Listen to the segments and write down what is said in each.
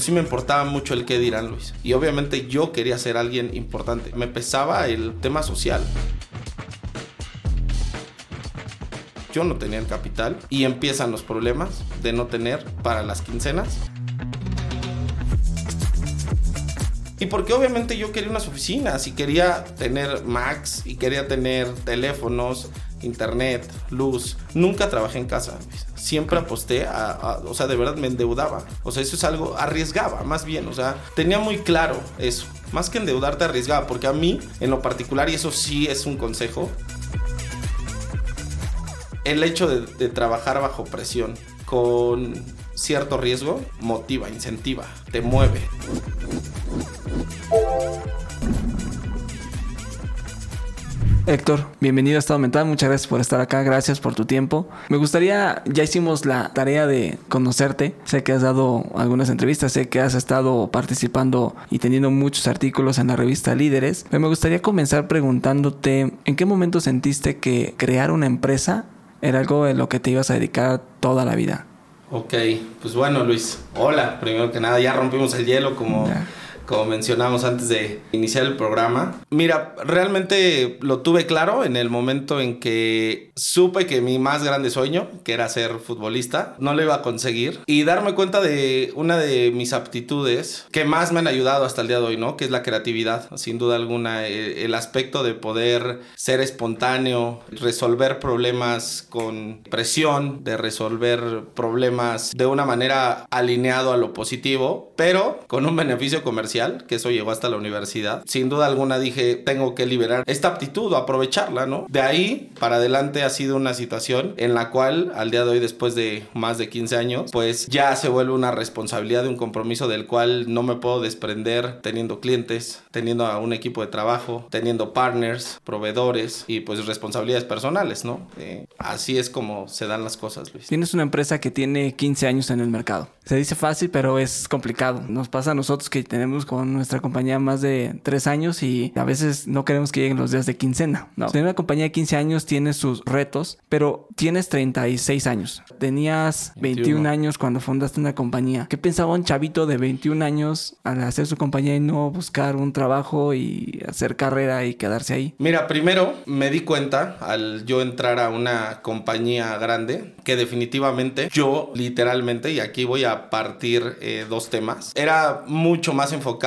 Sí me importaba mucho el qué dirán, Luis. Y obviamente yo quería ser alguien importante. Me pesaba el tema social. Yo no tenía el capital y empiezan los problemas de no tener para las quincenas. Y porque obviamente yo quería unas oficinas y quería tener Max y quería tener teléfonos, internet, luz. Nunca trabajé en casa. Siempre aposté o sea, de verdad me endeudaba. O sea, eso es algo, arriesgaba más bien. O sea, tenía muy claro eso. Más que endeudarte, arriesgaba. Porque a mí, en lo particular, y eso sí es un consejo, el hecho de trabajar bajo presión con cierto riesgo motiva, incentiva, te mueve. Héctor, bienvenido a Estado Mental, muchas gracias por estar acá, gracias por tu tiempo. Me gustaría, ya hicimos la tarea de conocerte, sé que has dado algunas entrevistas, sé que has estado participando y teniendo muchos artículos en la revista Líderes, pero me gustaría comenzar preguntándote, ¿en qué momento sentiste que crear una empresa era algo de lo que te ibas a dedicar toda la vida? Ok, pues bueno Luis, hola, primero que nada, ya rompimos el hielo como como mencionamos antes de iniciar el programa. Mira, realmente lo tuve claro en el momento en que supe que mi más grande sueño, que era ser futbolista, no lo iba a conseguir y darme cuenta de una de mis aptitudes que más me han ayudado hasta el día de hoy, ¿no? Que es la creatividad, sin duda alguna, eh, el aspecto de poder ser espontáneo, resolver problemas con presión, de resolver problemas de una manera alineado a lo positivo, pero con un beneficio comercial que eso llegó hasta la universidad. Sin duda alguna dije, tengo que liberar esta aptitud o aprovecharla, ¿no? De ahí para adelante ha sido una situación en la cual al día de hoy, después de más de 15 años, pues ya se vuelve una responsabilidad un compromiso del cual no me puedo desprender teniendo clientes, teniendo a un equipo de trabajo, teniendo partners, proveedores y pues responsabilidades personales, ¿no? Eh, así es como se dan las cosas, Luis. Tienes una empresa que tiene 15 años en el mercado. Se dice fácil, pero es complicado. Nos pasa a nosotros que tenemos con nuestra compañía más de tres años y a veces no queremos que lleguen los días de quincena. No. Tener una compañía de 15 años tiene sus retos, pero tienes 36 años. Tenías 21, años cuando fundaste una compañía. ¿Qué pensaba un chavito de 21 años al hacer su compañía y no buscar un trabajo y hacer carrera y quedarse ahí? Mira, primero me di cuenta al yo entrar a una compañía grande que definitivamente yo literalmente, y aquí voy a partir eh, dos temas, era mucho más enfocado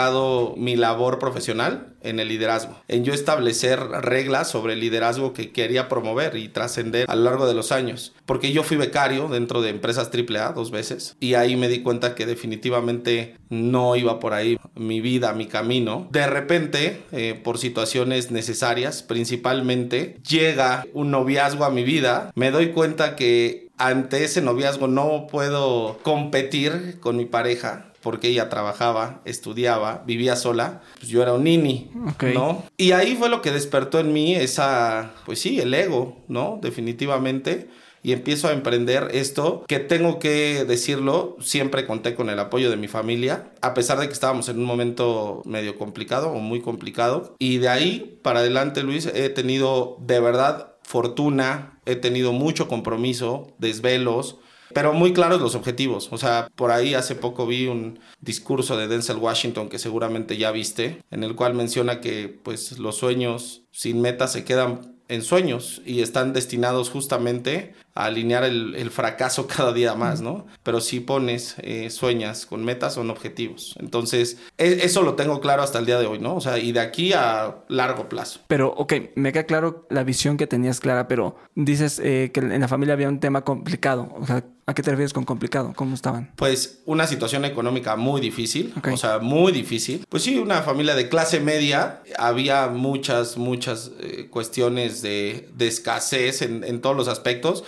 mi labor profesional en el liderazgo, en yo establecer reglas sobre el liderazgo que quería promover y trascender a lo largo de los años. Porque yo fui becario dentro de empresas AAA dos veces y ahí me di cuenta que definitivamente no iba por ahí mi vida, mi camino. De repente, eh, por situaciones necesarias, principalmente, llega un noviazgo a mi vida, me doy cuenta que ante ese noviazgo no puedo competir con mi pareja porque ella trabajaba, estudiaba, vivía sola, pues yo era un nini, ¿no? Y ahí fue lo que despertó en mí esa, pues sí, el ego, ¿no? Definitivamente. Y empiezo a emprender esto, que tengo que decirlo, siempre conté con el apoyo de mi familia, a pesar de que estábamos en un momento medio complicado o muy complicado. Y de ahí para adelante, Luis, he tenido de verdad fortuna, he tenido mucho compromiso, desvelos, pero muy claros los objetivos. O sea, por ahí hace poco vi un discurso de Denzel Washington que seguramente ya viste, en el cual menciona que pues los sueños sin metas se quedan en sueños y están destinados justamente a alinear el, fracaso cada día más, ¿no? Pero si pones, eh, sueñas con metas, son objetivos. Entonces, e, eso lo tengo claro hasta el día de hoy, ¿no? O sea, y de aquí a largo plazo. Pero, ok, me queda claro la visión que tenías clara, pero dices eh, que en la familia había un tema complicado. O sea, ¿A qué te refieres con complicado? ¿Cómo estaban? Pues una situación económica muy difícil, o sea, muy difícil. Pues sí, una familia de clase media, había muchas, muchas eh, cuestiones de, escasez en, en todos los aspectos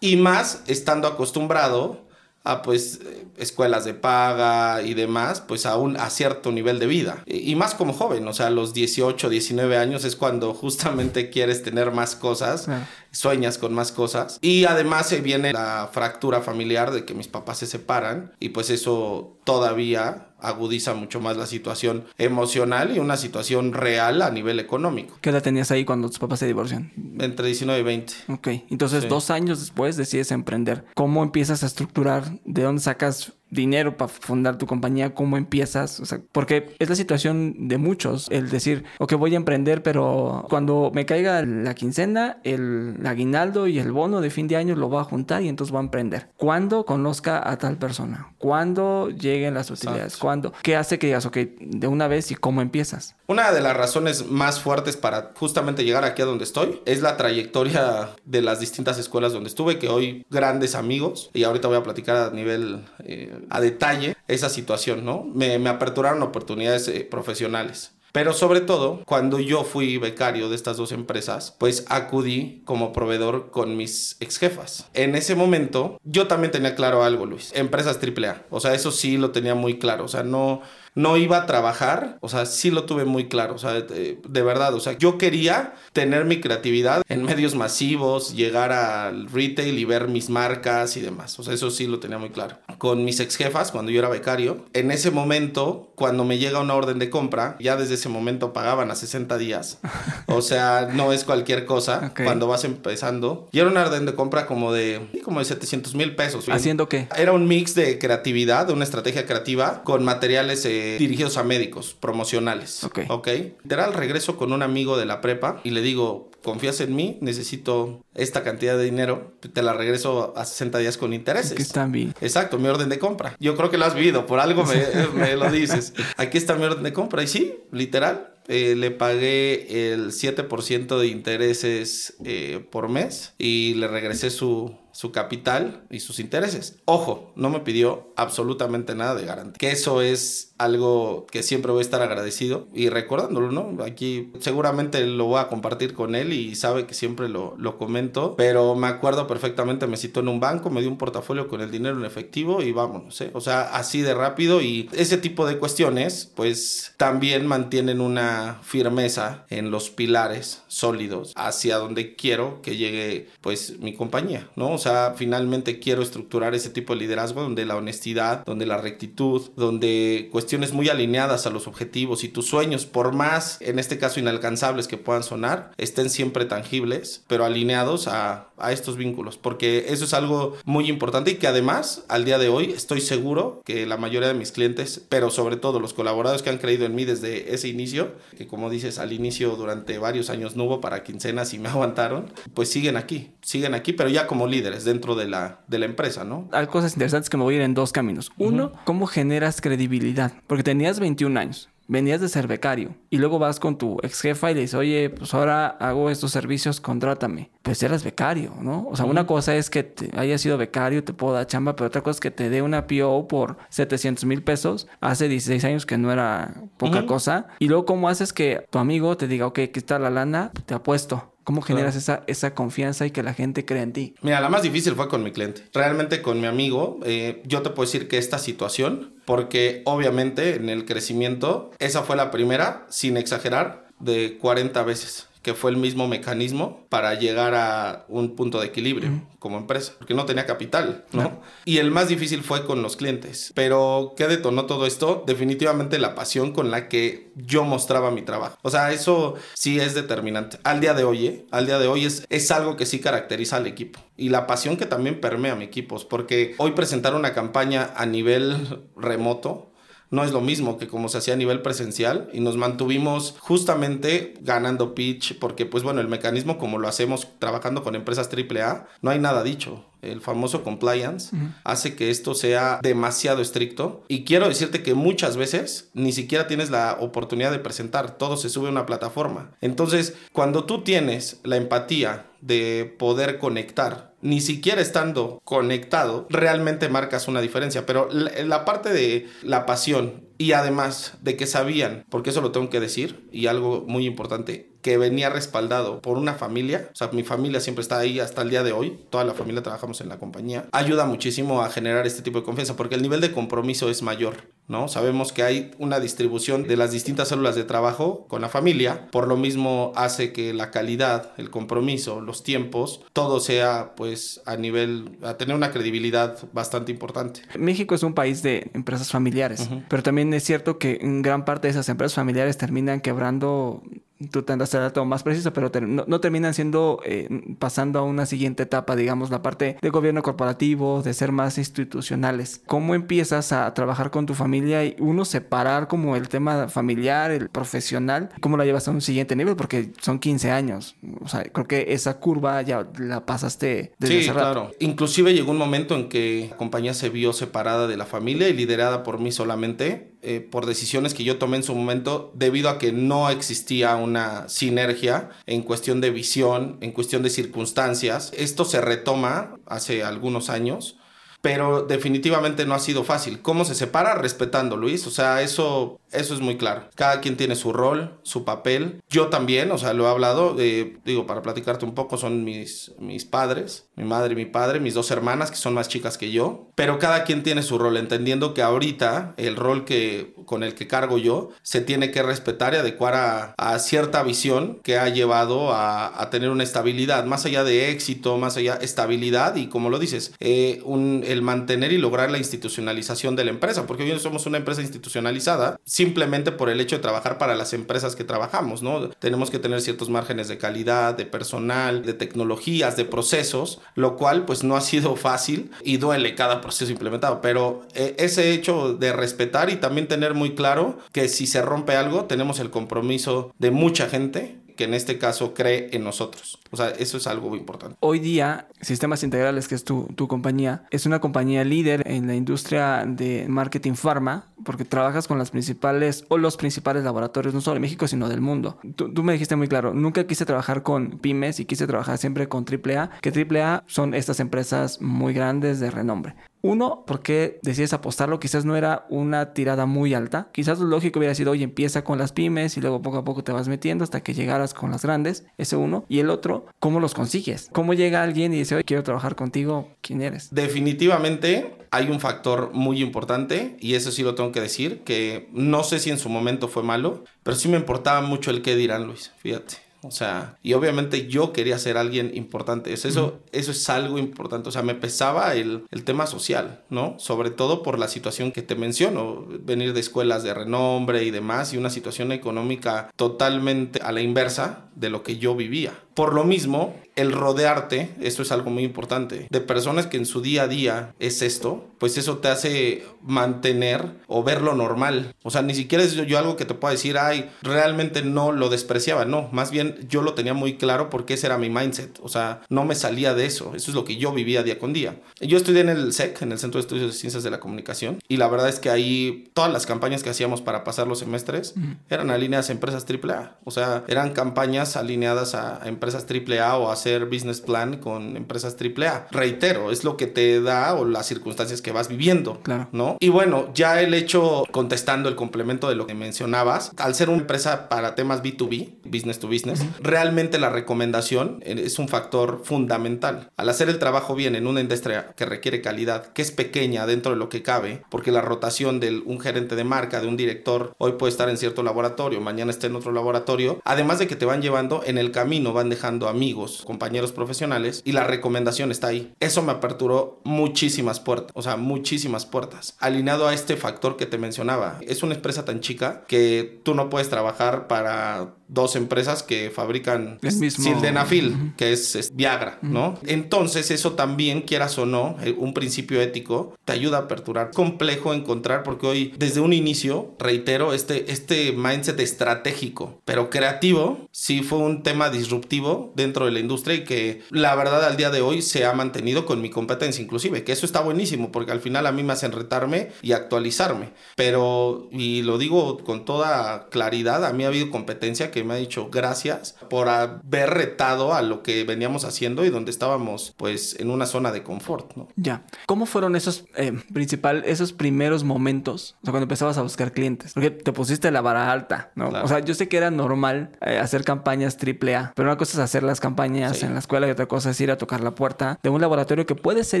y más estando acostumbrado a pues escuelas de paga y demás, pues a un a cierto nivel de vida. Y, más como joven, o sea, a los 18, 19 años es cuando justamente quieres tener más cosas, sueñas con más cosas. Y además se viene la fractura familiar de que mis papás se separan y pues eso todavía agudiza mucho más la situación emocional y una situación real a nivel económico. ¿Qué edad tenías ahí cuando tus papás se divorcian? Entre 19 y 20. Ok, entonces dos años después decides emprender. ¿Cómo empiezas a estructurar? ¿De dónde sacas dinero para fundar tu compañía, cómo empiezas, o sea, porque es la situación de muchos, el decir, ok, voy a emprender, pero cuando me caiga la quincena, el aguinaldo y el bono de fin de año lo voy a juntar y entonces voy a emprender. ¿Cuándo conozca a tal persona? ¿Cuándo lleguen las utilidades? ¿Cuándo? ¿Qué hace que digas, ok, de una vez y cómo empiezas? Una de las razones más fuertes para justamente llegar aquí a donde estoy es la trayectoria de las distintas escuelas donde estuve, que hoy grandes amigos, y ahorita voy a platicar a nivel, eh, a detalle, esa situación, ¿no? Me, aperturaron oportunidades eh, profesionales. Pero sobre todo, cuando yo fui becario de estas dos empresas, pues acudí como proveedor con mis ex jefas. En ese momento, yo también tenía claro algo, Luis. Empresas AAA. O sea, eso sí lo tenía muy claro. O sea, no, no iba a trabajar, o sea, sí lo tuve muy claro, o sea, de, verdad, o sea, yo quería tener mi creatividad en medios masivos, llegar al retail y ver mis marcas y demás, o sea, eso sí lo tenía muy claro. Con mis ex jefas, cuando yo era becario, en ese momento, cuando me llega una orden de compra, ya desde ese momento pagaban a 60 días, o sea, no es cualquier cosa cuando vas empezando, y era una orden de compra como de, como de 700 mil pesos. ¿Haciendo qué? Era un mix de creatividad, de una estrategia creativa con materiales... Eh, dirigidos a médicos, promocionales. Ok. Ok. Literal, regreso con un amigo de la prepa y le digo, confías en mí, necesito esta cantidad de dinero, te la regreso a 60 días con intereses. Aquí está mi... Exacto, mi orden de compra. Yo creo que lo has vivido, por algo me, me lo dices. Aquí está mi orden de compra. Y sí, literal, eh, le pagué el 7% de intereses eh, por mes y le regresé su, su capital y sus intereses. Ojo, no me pidió absolutamente nada de garantía. Que eso es algo que siempre voy a estar agradecido y recordándolo, ¿no? Aquí seguramente lo voy a compartir con él y sabe que siempre lo, lo comento, pero me acuerdo perfectamente, me citó en un banco, me dio un portafolio con el dinero en efectivo y vámonos, ¿eh? O sea, así de rápido y ese tipo de cuestiones, pues también mantienen una firmeza en los pilares sólidos hacia donde quiero que llegue, pues, mi compañía, ¿no? O sea, finalmente quiero estructurar ese tipo de liderazgo donde la honestidad, donde la rectitud, donde cuestiones muy alineadas a los objetivos y tus sueños, por más, en este caso, inalcanzables que puedan sonar, estén siempre tangibles, pero alineados a, a estos vínculos, porque eso es algo muy importante y que además, al día de hoy, estoy seguro que la mayoría de mis clientes, pero sobre todo los colaboradores que han creído en mí desde ese inicio, que como dices, al inicio durante varios años no hubo para quincenas y me aguantaron, pues siguen aquí, siguen aquí, pero ya como líderes dentro de la, de la empresa, ¿no? Hay cosas interesantes que me voy a ir en dos caminos. Uno, ¿cómo generas credibilidad? Porque tenías 21 años venías de ser becario y luego vas con tu ex jefa y le dices, oye, pues ahora hago estos servicios, contrátame. Pues eras becario, ¿no? O sea, una cosa es que te hayas sido becario, te puedo dar chamba, pero otra cosa es que te dé una PO por 700 mil pesos hace 16 años que no era poca cosa. Y luego, ¿cómo haces que tu amigo te diga, ok, aquí está la lana, te apuesto? ¿Cómo generas esa, esa confianza y que la gente crea en ti? Mira, la más difícil fue con mi cliente. Realmente con mi amigo, eh, yo te puedo decir que esta situación, porque obviamente en el crecimiento, esa fue la primera, sin exagerar, de 40 veces que fue el mismo mecanismo para llegar a un punto de equilibrio como empresa, porque no tenía capital, ¿no? Y el más difícil fue con los clientes. Pero, ¿qué detonó todo esto? Definitivamente la pasión con la que yo mostraba mi trabajo. O sea, eso sí es determinante. Al día de hoy, ¿eh? al día de hoy es, es algo que sí caracteriza al equipo. Y la pasión que también permea a mi equipo, porque hoy presentar una campaña a nivel remoto, no es lo mismo que como se hacía a nivel presencial y nos mantuvimos justamente ganando pitch porque pues bueno, el mecanismo como lo hacemos trabajando con empresas AAA, no hay nada dicho el famoso compliance, hace que esto sea demasiado estricto. Y quiero decirte que muchas veces ni siquiera tienes la oportunidad de presentar, todo se sube a una plataforma. Entonces, cuando tú tienes la empatía de poder conectar, ni siquiera estando conectado, realmente marcas una diferencia. Pero la, parte de la pasión y además de que sabían, porque eso lo tengo que decir, y algo muy importante, que venía respaldado por una familia, o sea, mi familia siempre está ahí hasta el día de hoy, toda la familia trabajamos en la compañía, ayuda muchísimo a generar este tipo de confianza, porque el nivel de compromiso es mayor, ¿no? Sabemos que hay una distribución de las distintas células de trabajo con la familia, por lo mismo hace que la calidad, el compromiso, los tiempos, todo sea pues a nivel, a tener una credibilidad bastante importante. México es un país de empresas familiares, pero también es cierto que en gran parte de esas empresas familiares terminan quebrando tú tendrás el dato más preciso, pero no, terminan siendo, eh, pasando a una siguiente etapa, digamos, la parte de gobierno corporativo, de ser más institucionales. ¿Cómo empiezas a trabajar con tu familia y uno separar como el tema familiar, el profesional? ¿Cómo lo llevas a un siguiente nivel? Porque son 15 años. O sea, creo que esa curva ya la pasaste desde sí, claro. Inclusive llegó un momento en que la compañía se vio separada de la familia y liderada por mí solamente eh, por decisiones que yo tomé en su momento debido a que no existía una sinergia en cuestión de visión, en cuestión de circunstancias. Esto se retoma hace algunos años pero definitivamente no ha sido fácil. ¿Cómo se separa? Respetando, Luis. O sea, eso eso es muy claro. Cada quien tiene su rol, su papel. Yo también, o sea, lo he hablado, eh, digo, para platicarte un poco, son mis, mis padres, mi madre y mi padre, mis dos hermanas, que son más chicas que yo. Pero cada quien tiene su rol, entendiendo que ahorita el rol que, con el que cargo yo se tiene que respetar y adecuar a, cierta visión que ha llevado a, tener una estabilidad, más allá de éxito, más allá de estabilidad y como lo dices, eh, el mantener y lograr la institucionalización de la empresa, porque hoy somos una empresa institucionalizada simplemente por el hecho de trabajar para las empresas que trabajamos, ¿no? Tenemos que tener ciertos márgenes de calidad, de personal, de tecnologías, de procesos, lo cual pues no ha sido fácil y duele cada proceso implementado, pero eh, ese hecho de respetar y también tener muy claro que si se rompe algo, tenemos el compromiso de mucha gente que en este caso cree en nosotros. O sea, eso es algo muy importante. Hoy día, Sistemas Integrales, que es tu, tu compañía, es una compañía líder en la industria de marketing pharma, porque trabajas con las principales o los principales laboratorios, no solo de México, sino del mundo. Tú, tú me dijiste muy claro, nunca quise trabajar con pymes y quise trabajar siempre con AAA, que AAA son estas empresas muy grandes de renombre. Uno, ¿por qué decides apostarlo? Quizás no era una tirada muy alta. Quizás lo lógico hubiera sido, oye, empieza con las pymes y luego poco a poco te vas metiendo hasta que llegaras con las grandes. Ese uno. Y el otro, ¿cómo los consigues? ¿Cómo llega alguien y dice, oye, quiero trabajar contigo? ¿Quién eres? Definitivamente hay un factor muy importante y eso sí lo tengo que decir, que no sé si en su momento fue malo, pero sí me importaba mucho el qué dirán, Luis. Fíjate. O sea, y obviamente yo quería ser alguien importante. Eso, eso, eso es algo importante. O sea, me pesaba el, el, tema social, ¿no? Sobre todo por la situación que te menciono. Venir de escuelas de renombre y demás y una situación económica totalmente a la inversa de lo que yo vivía. Por lo mismo, el rodearte, esto es algo muy importante, de personas que en su día a día es esto, pues eso te hace mantener o ver lo normal. O sea, ni siquiera es yo, algo que te pueda decir, ay, realmente no lo despreciaba, no, más bien yo lo tenía muy claro porque ese era mi mindset, o sea, no me salía de eso, eso es lo que yo vivía día con día. Yo estudié en el SEC, en el Centro de Estudios de Ciencias de la Comunicación, y la verdad es que ahí todas las campañas que hacíamos para pasar los semestres eran alineadas a empresas AAA, o sea, eran campañas alineadas a, a empresas AAA o hacer business plan con empresas AAA. Reitero, es lo que te da o las circunstancias que vas viviendo, claro. ¿no? Y bueno, ya el hecho, contestando el complemento de lo que mencionabas, al ser una empresa para temas B2B, business to business, realmente la recomendación es un factor fundamental. Al hacer el trabajo bien en una industria que requiere calidad, que es pequeña dentro de lo que cabe, porque la rotación de un gerente de marca, de un director, hoy puede estar en cierto laboratorio, mañana está en otro laboratorio, además de que te van llevando en el camino van dejando amigos, compañeros profesionales y la recomendación está ahí. Eso me aperturó muchísimas puertas, o sea, muchísimas puertas. Alineado a este factor que te mencionaba, es una empresa tan chica que tú no puedes trabajar para dos empresas que fabrican sildenafil, que es, Viagra, ¿no? Entonces eso también, quieras o no, eh, un principio ético te ayuda a aperturar. Complejo encontrar porque hoy desde un inicio, reitero, este, este mindset estratégico, pero creativo, sí fue un tema disruptivo dentro de la industria y que la verdad al día de hoy se ha mantenido con mi competencia inclusive, que eso está buenísimo porque al final a mí me hacen retarme y actualizarme. Pero, y lo digo con toda claridad, a mí ha habido competencia que me ha dicho gracias por haber retado a lo que veníamos haciendo y donde estábamos pues en una zona de confort, ¿no? Ya. ¿Cómo fueron esos eh, principal, esos primeros momentos? O sea, cuando empezabas a buscar clientes. Porque te pusiste la vara alta, ¿no? O sea, yo sé que era normal eh, hacer campañas triple A, pero una cosa es hacer las campañas en la escuela y otra cosa es ir a tocar la puerta de un laboratorio que puede ser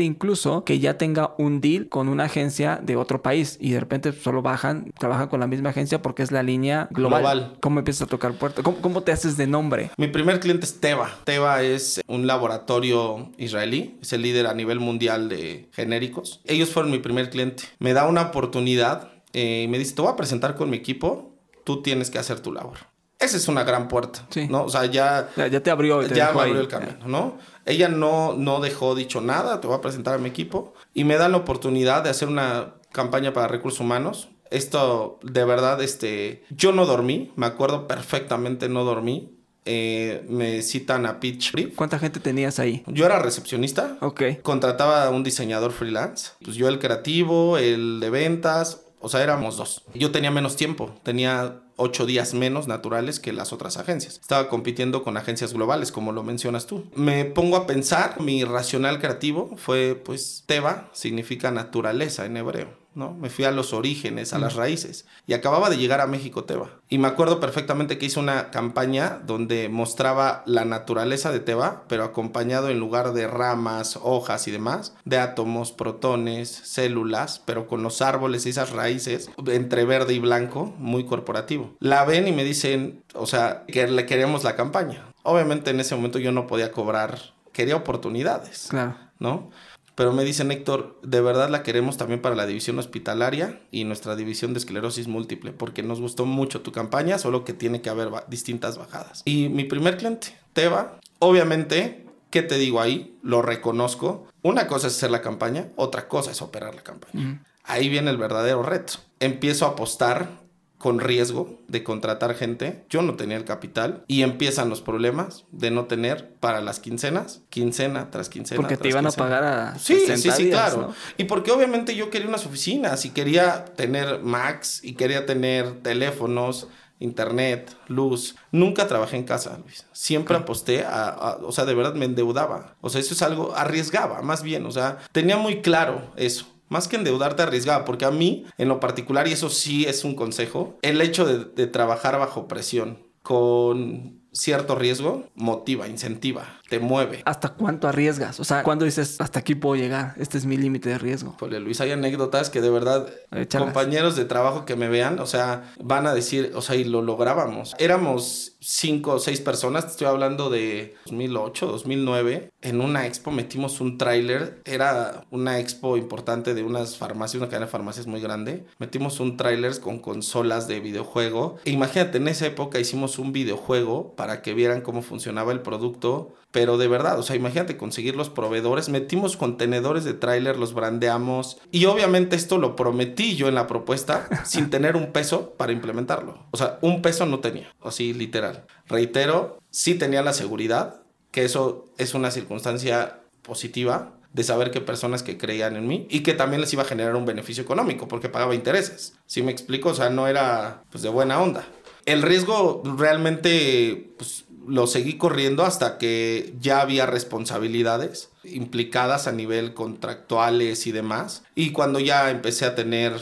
incluso que ya tenga un deal con una agencia de otro país y de repente solo bajan, trabajan con la misma agencia porque es la línea global. global. ¿Cómo empiezas a tocar puertas? ¿Cómo, te haces de nombre? Mi primer cliente es Teva. Teva es un laboratorio israelí, es el líder a nivel mundial de genéricos. Ellos fueron mi primer cliente. Me da una oportunidad eh, y me dice, te voy a presentar con mi equipo, tú tienes que hacer tu labor. esa es una gran puerta, Sí. ¿no? O sea, ya, Ya, ya te abrió. te ya ahí. abrió el camino, ¿no? Ella no, no dejó dicho nada, te voy a presentar a mi equipo y me dan la oportunidad de hacer una campaña para recursos humanos. Esto, de verdad, este, yo no dormí, me acuerdo perfectamente, no dormí. Eh, me citan a Pitch Brief. ¿Cuánta gente tenías ahí? Yo era recepcionista, Ok. contrataba a un diseñador freelance. Pues yo el creativo, el de ventas, o sea, éramos dos. Yo tenía menos tiempo, tenía ocho días menos naturales que las otras agencias. Estaba compitiendo con agencias globales, como lo mencionas tú. Me pongo a pensar, mi racional creativo fue, pues, Teba significa naturaleza en hebreo. ¿No? Me fui a los orígenes, a las raíces. Y acababa de llegar a México Teba. Y me acuerdo perfectamente que hice una campaña donde mostraba la naturaleza de Teba, pero acompañado en lugar de ramas, hojas y demás, de átomos, protones, células, pero con los árboles y esas raíces, entre verde y blanco, muy corporativo. La ven y me dicen, o sea, que le queremos la campaña. Obviamente en ese momento yo no podía cobrar, quería oportunidades. Claro. ¿no? Pero me dicen, Héctor, de verdad la queremos también para la división hospitalaria y nuestra división de esclerosis múltiple, porque nos gustó mucho tu campaña, solo que tiene que haber distintas bajadas. Y mi primer cliente, Teba, obviamente, ¿qué te digo ahí? Lo reconozco. Una cosa es hacer la campaña, otra cosa es operar la campaña. Ahí viene el verdadero reto. Empiezo a apostar con riesgo de contratar gente. Yo no tenía el capital y empiezan los problemas de no tener para las quincenas, quincena tras quincena. Porque te iban a pagar a Sí, 60 sí, sí, días, claro. ¿no? Y porque obviamente yo quería unas oficinas y quería tener Macs y quería tener teléfonos, internet, luz. Nunca trabajé en casa, Luis. Siempre aposté a, a- o sea, de verdad me endeudaba. O sea, eso es algo, arriesgaba, más bien. O sea, tenía muy claro eso. Más que endeudarte, arriesgaba. Porque a mí, en lo particular, y eso sí es un consejo, el hecho de trabajar bajo presión con cierto riesgo motiva, incentiva, te mueve. ¿Hasta cuánto arriesgas? O sea, ¿cuándo dices, hasta aquí puedo llegar? Este es mi límite de riesgo. Híjole, Luis, hay anécdotas que de verdad Échalas. compañeros de trabajo que me vean, o sea, van a decir, o sea, y lo lográbamos. Éramos cinco o seis personas, te estoy hablando de 2008, 2009. En una expo metimos un tráiler, era una expo importante de unas farmacias, una cadena de farmacias muy grande. Metimos un tráiler con consolas de videojuego. E imagínate, en esa época hicimos un videojuego para que vieran cómo funcionaba el producto. Pero de verdad, o sea, imagínate conseguir los proveedores, metimos contenedores de tráiler, los brandeamos y obviamente esto lo prometí yo en la propuesta sin tener un peso para implementarlo. O sea, un peso no tenía, así literal. Reitero, sí tenía la seguridad, que eso es una circunstancia positiva de saber que personas que creían en mí y que también les iba a generar un beneficio económico porque pagaba intereses. ¿Sí me explico? O sea, no era pues de buena onda. El riesgo realmente pues, lo seguí corriendo hasta que ya había responsabilidades implicadas a nivel contractuales y demás. Y cuando ya empecé a tener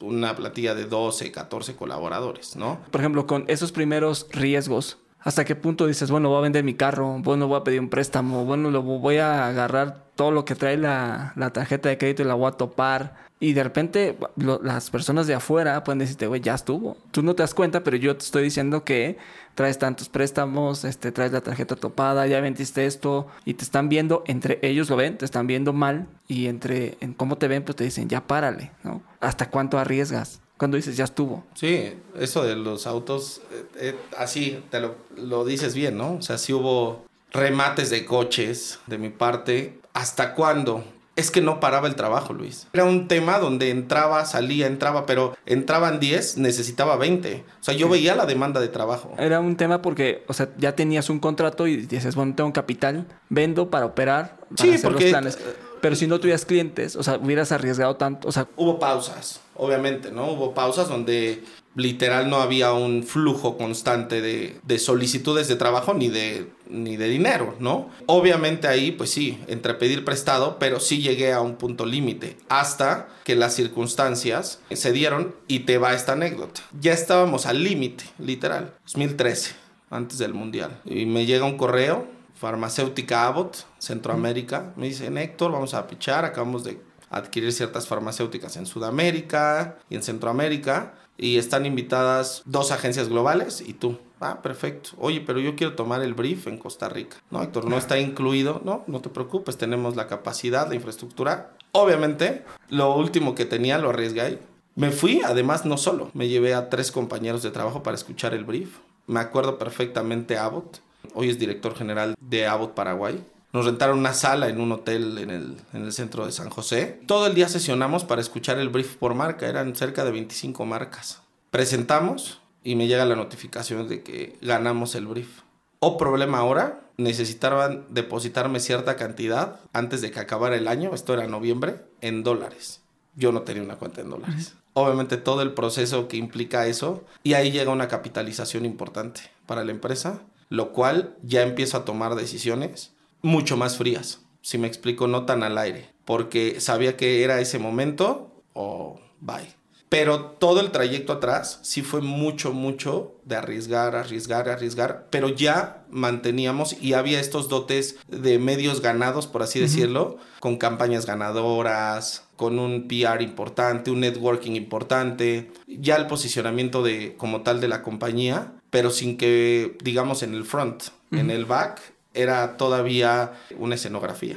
una platilla de 12, 14 colaboradores, ¿no? Por ejemplo, con esos primeros riesgos, ¿hasta qué punto dices, bueno, voy a vender mi carro, bueno, voy a pedir un préstamo, bueno, lo voy a agarrar todo lo que trae la, la tarjeta de crédito y la voy a topar? Y de repente las personas de afuera pueden decirte, güey, ya estuvo. Tú no te das cuenta, pero yo te estoy diciendo que traes tantos préstamos, este, traes la tarjeta topada, ya vendiste esto, y te están viendo, entre ellos lo ven, te están viendo mal, y entre en cómo te ven, pues te dicen, ya párale, ¿no? ¿Hasta cuánto arriesgas? Cuando dices, ya estuvo. Sí, eso de los autos, eh, eh, así te lo, lo dices bien, ¿no? O sea, sí hubo remates de coches de mi parte. ¿Hasta cuándo? Es que no paraba el trabajo, Luis. Era un tema donde entraba, salía, entraba, pero entraban 10, necesitaba 20. O sea, yo veía la demanda de trabajo. Era un tema porque, o sea, ya tenías un contrato y dices, bueno, tengo capital, vendo para operar, para Sí, hacer porque- los planes. Pero si no tuvieras clientes, o sea, hubieras arriesgado tanto, o sea, Hubo pausas, obviamente, ¿no? Hubo pausas donde literal no había un flujo constante de, de solicitudes de trabajo ni de, ni de dinero, ¿no? Obviamente ahí, pues sí, entre pedir prestado, pero sí llegué a un punto límite, hasta que las circunstancias se dieron y te va esta anécdota. Ya estábamos al límite, literal, 2013, antes del Mundial. Y me llega un correo, farmacéutica Abbott, Centroamérica, me dicen, Héctor, vamos a pichar, acabamos de adquirir ciertas farmacéuticas en Sudamérica y en Centroamérica y están invitadas dos agencias globales y tú. Ah, perfecto. Oye, pero yo quiero tomar el brief en Costa Rica. No, Héctor, no está incluido. No, no te preocupes, tenemos la capacidad, la infraestructura. Obviamente, lo último que tenía lo arriesgué ahí. Me fui, además, no solo. Me llevé a tres compañeros de trabajo para escuchar el brief. Me acuerdo perfectamente Abbott. Hoy es director general de Abbott Paraguay. Nos rentaron una sala en un hotel en el, en el, centro de San José. Todo el día sesionamos para escuchar el brief por marca. Eran cerca de 25 marcas. Presentamos y me llega la notificación de que ganamos el brief. O problema ahora, necesitaban depositarme cierta cantidad antes de que acabara el año, esto era noviembre, en dólares. Yo no tenía una cuenta en dólares. Obviamente todo el proceso que implica eso y ahí llega una capitalización importante para la empresa, lo cual ya empiezo a tomar decisiones mucho más frías, si me explico, no tan al aire, porque sabía que era ese momento o bye. Pero todo el trayecto atrás sí fue mucho, mucho de arriesgar, arriesgar, arriesgar, pero ya manteníamos y había estos dotes de medios ganados, por así decirlo, con campañas ganadoras, con un PR importante, un networking importante, ya el posicionamiento de como tal de la compañía, pero sin que digamos en el front, en el back era todavía una escenografía.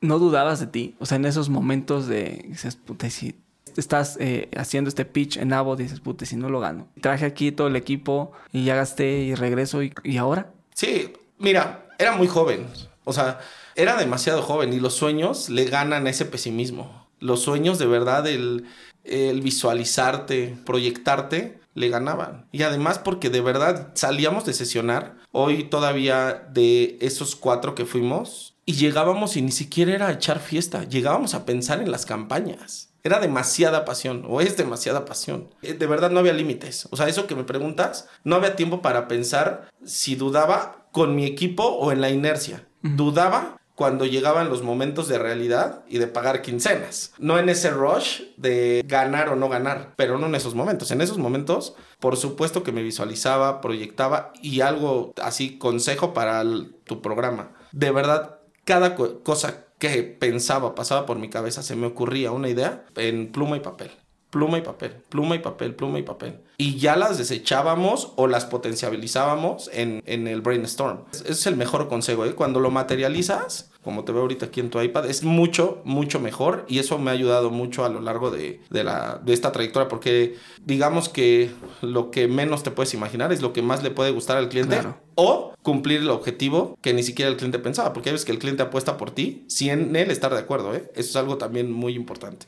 ¿No dudabas de ti? O sea, en esos momentos de dices, puta, si estás eh, haciendo este pitch en Avo, dices, puta, si no lo gano. Traje aquí todo el equipo y ya gasté y regreso y, y ahora. Sí, mira, era muy joven. O sea, era demasiado joven y los sueños le ganan ese pesimismo. Los sueños de verdad, el, el visualizarte, proyectarte, le ganaban. Y además porque de verdad salíamos de sesionar, hoy todavía de esos cuatro que fuimos, y llegábamos y ni siquiera era a echar fiesta, llegábamos a pensar en las campañas. Era demasiada pasión, o es demasiada pasión. Eh, de verdad no había límites. O sea, eso que me preguntas, no había tiempo para pensar si dudaba con mi equipo o en la inercia. Dudaba cuando llegaban los momentos de realidad y de pagar quincenas. No en ese rush de ganar o no ganar, pero no en esos momentos. En esos momentos, por supuesto que me visualizaba, proyectaba y algo así, consejo para tu programa. De verdad, cada cosa que pensaba, pasaba por mi cabeza, se me ocurría una idea en pluma y papel. Pluma y papel, pluma y papel, pluma y papel. Y ya las desechábamos o las potencializábamos en, en el brainstorm. Es el mejor consejo. ¿eh? Cuando lo materializas, como te veo ahorita aquí en tu iPad, es mucho, mucho mejor y eso me ha ayudado mucho a lo largo de, de, la, de esta trayectoria porque digamos que lo que menos te puedes imaginar es lo que más le puede gustar al cliente o cumplir el objetivo que ni siquiera el cliente pensaba, porque ves que el cliente apuesta por ti sin él estar de acuerdo, ¿eh? eso es algo también muy importante.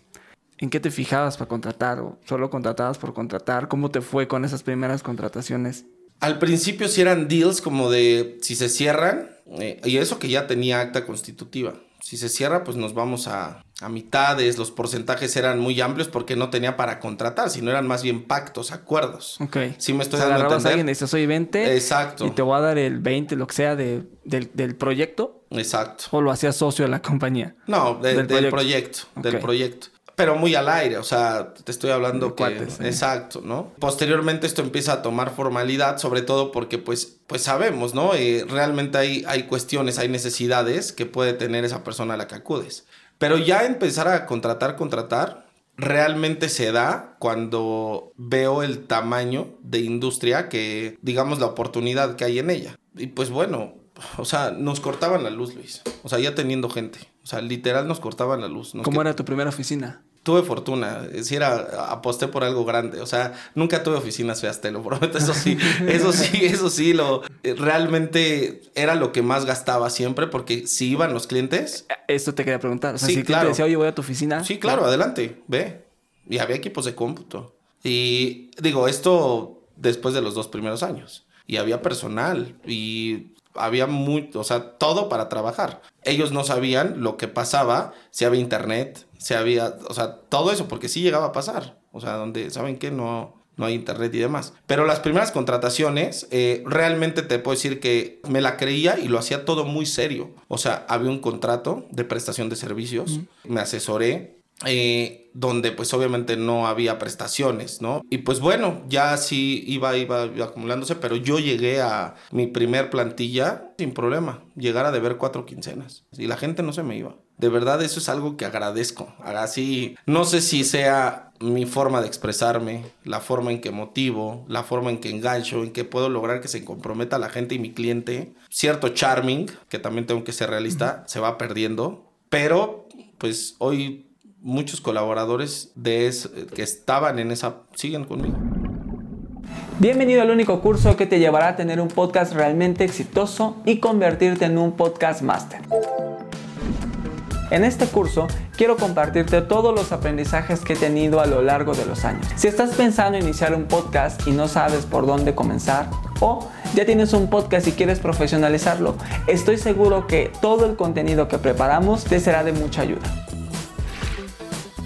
¿En qué te fijabas para contratar o solo contratabas por contratar? ¿Cómo te fue con esas primeras contrataciones? Al principio sí eran deals como de si se cierran, eh, y eso que ya tenía acta constitutiva. Si se cierra, pues nos vamos a, a, mitades. Los porcentajes eran muy amplios porque no tenía para contratar, sino eran más bien pactos, acuerdos. Ok. Sí me estoy o sea, dando a alguien y dices, soy 20. Exacto. Y te voy a dar el 20, lo que sea, de, del, del proyecto. Exacto. O lo hacías socio de la compañía. No, de- Del del, proyecto. proyecto. Del proyecto. Pero muy al aire, o sea, te estoy hablando De que... cuates, ¿eh? Exacto, ¿no? Posteriormente esto empieza a tomar formalidad, sobre todo porque pues, pues sabemos, ¿no? Eh, realmente hay, hay cuestiones, hay necesidades que puede tener esa persona a la que acudes. Pero ya empezar a contratar, contratar, realmente se da cuando veo el tamaño de industria que, digamos, la oportunidad que hay en ella. Y pues bueno, o sea, nos cortaban la luz, Luis. O sea, ya teniendo gente. O sea, literal nos cortaban la luz. Nos ¿Cómo era tu primera oficina? Tuve fortuna, si era, aposté por algo grande, o sea, nunca tuve oficinas feas, te lo prometo, eso sí, eso sí, eso sí, lo, eh, realmente era lo que más gastaba siempre, porque si iban los clientes, Esto te quería preguntar. O sea, Sí, si claro. decía, oye, voy a tu oficina. sí, claro, adelante, ve, y había equipos de cómputo, y digo, esto después de los dos primeros años, y había personal, y había muy, o sea, todo para trabajar. Ellos no sabían lo que pasaba, si había internet, si había, o sea, todo eso, porque sí llegaba a pasar. O sea, donde, ¿saben qué? No, no hay internet y demás. Pero las primeras contrataciones, eh, realmente te puedo decir que me la creía y lo hacía todo muy serio. O sea, había un contrato de prestación de servicios, me asesoré, eh, donde pues obviamente no había prestaciones, ¿no? Y pues bueno, ya sí iba, iba, iba acumulándose, pero yo llegué a mi primer plantilla sin problema, llegar a deber cuatro quincenas y la gente no se me iba. De verdad eso es algo que agradezco. Así, no sé si sea mi forma de expresarme, la forma en que motivo, la forma en que engancho, en que puedo lograr que se comprometa la gente y mi cliente. Cierto charming, que también tengo que ser realista, se va perdiendo, pero pues hoy muchos colaboradores de es- que estaban en esa siguen conmigo. Bienvenido al único curso que te llevará a tener un podcast realmente exitoso y convertirte en un podcast master. En este curso quiero compartirte todos los aprendizajes que he tenido a lo largo de los años. Si estás pensando en iniciar un podcast y no sabes por dónde comenzar o ya tienes un podcast y quieres profesionalizarlo, estoy seguro que todo el contenido que preparamos te será de mucha ayuda.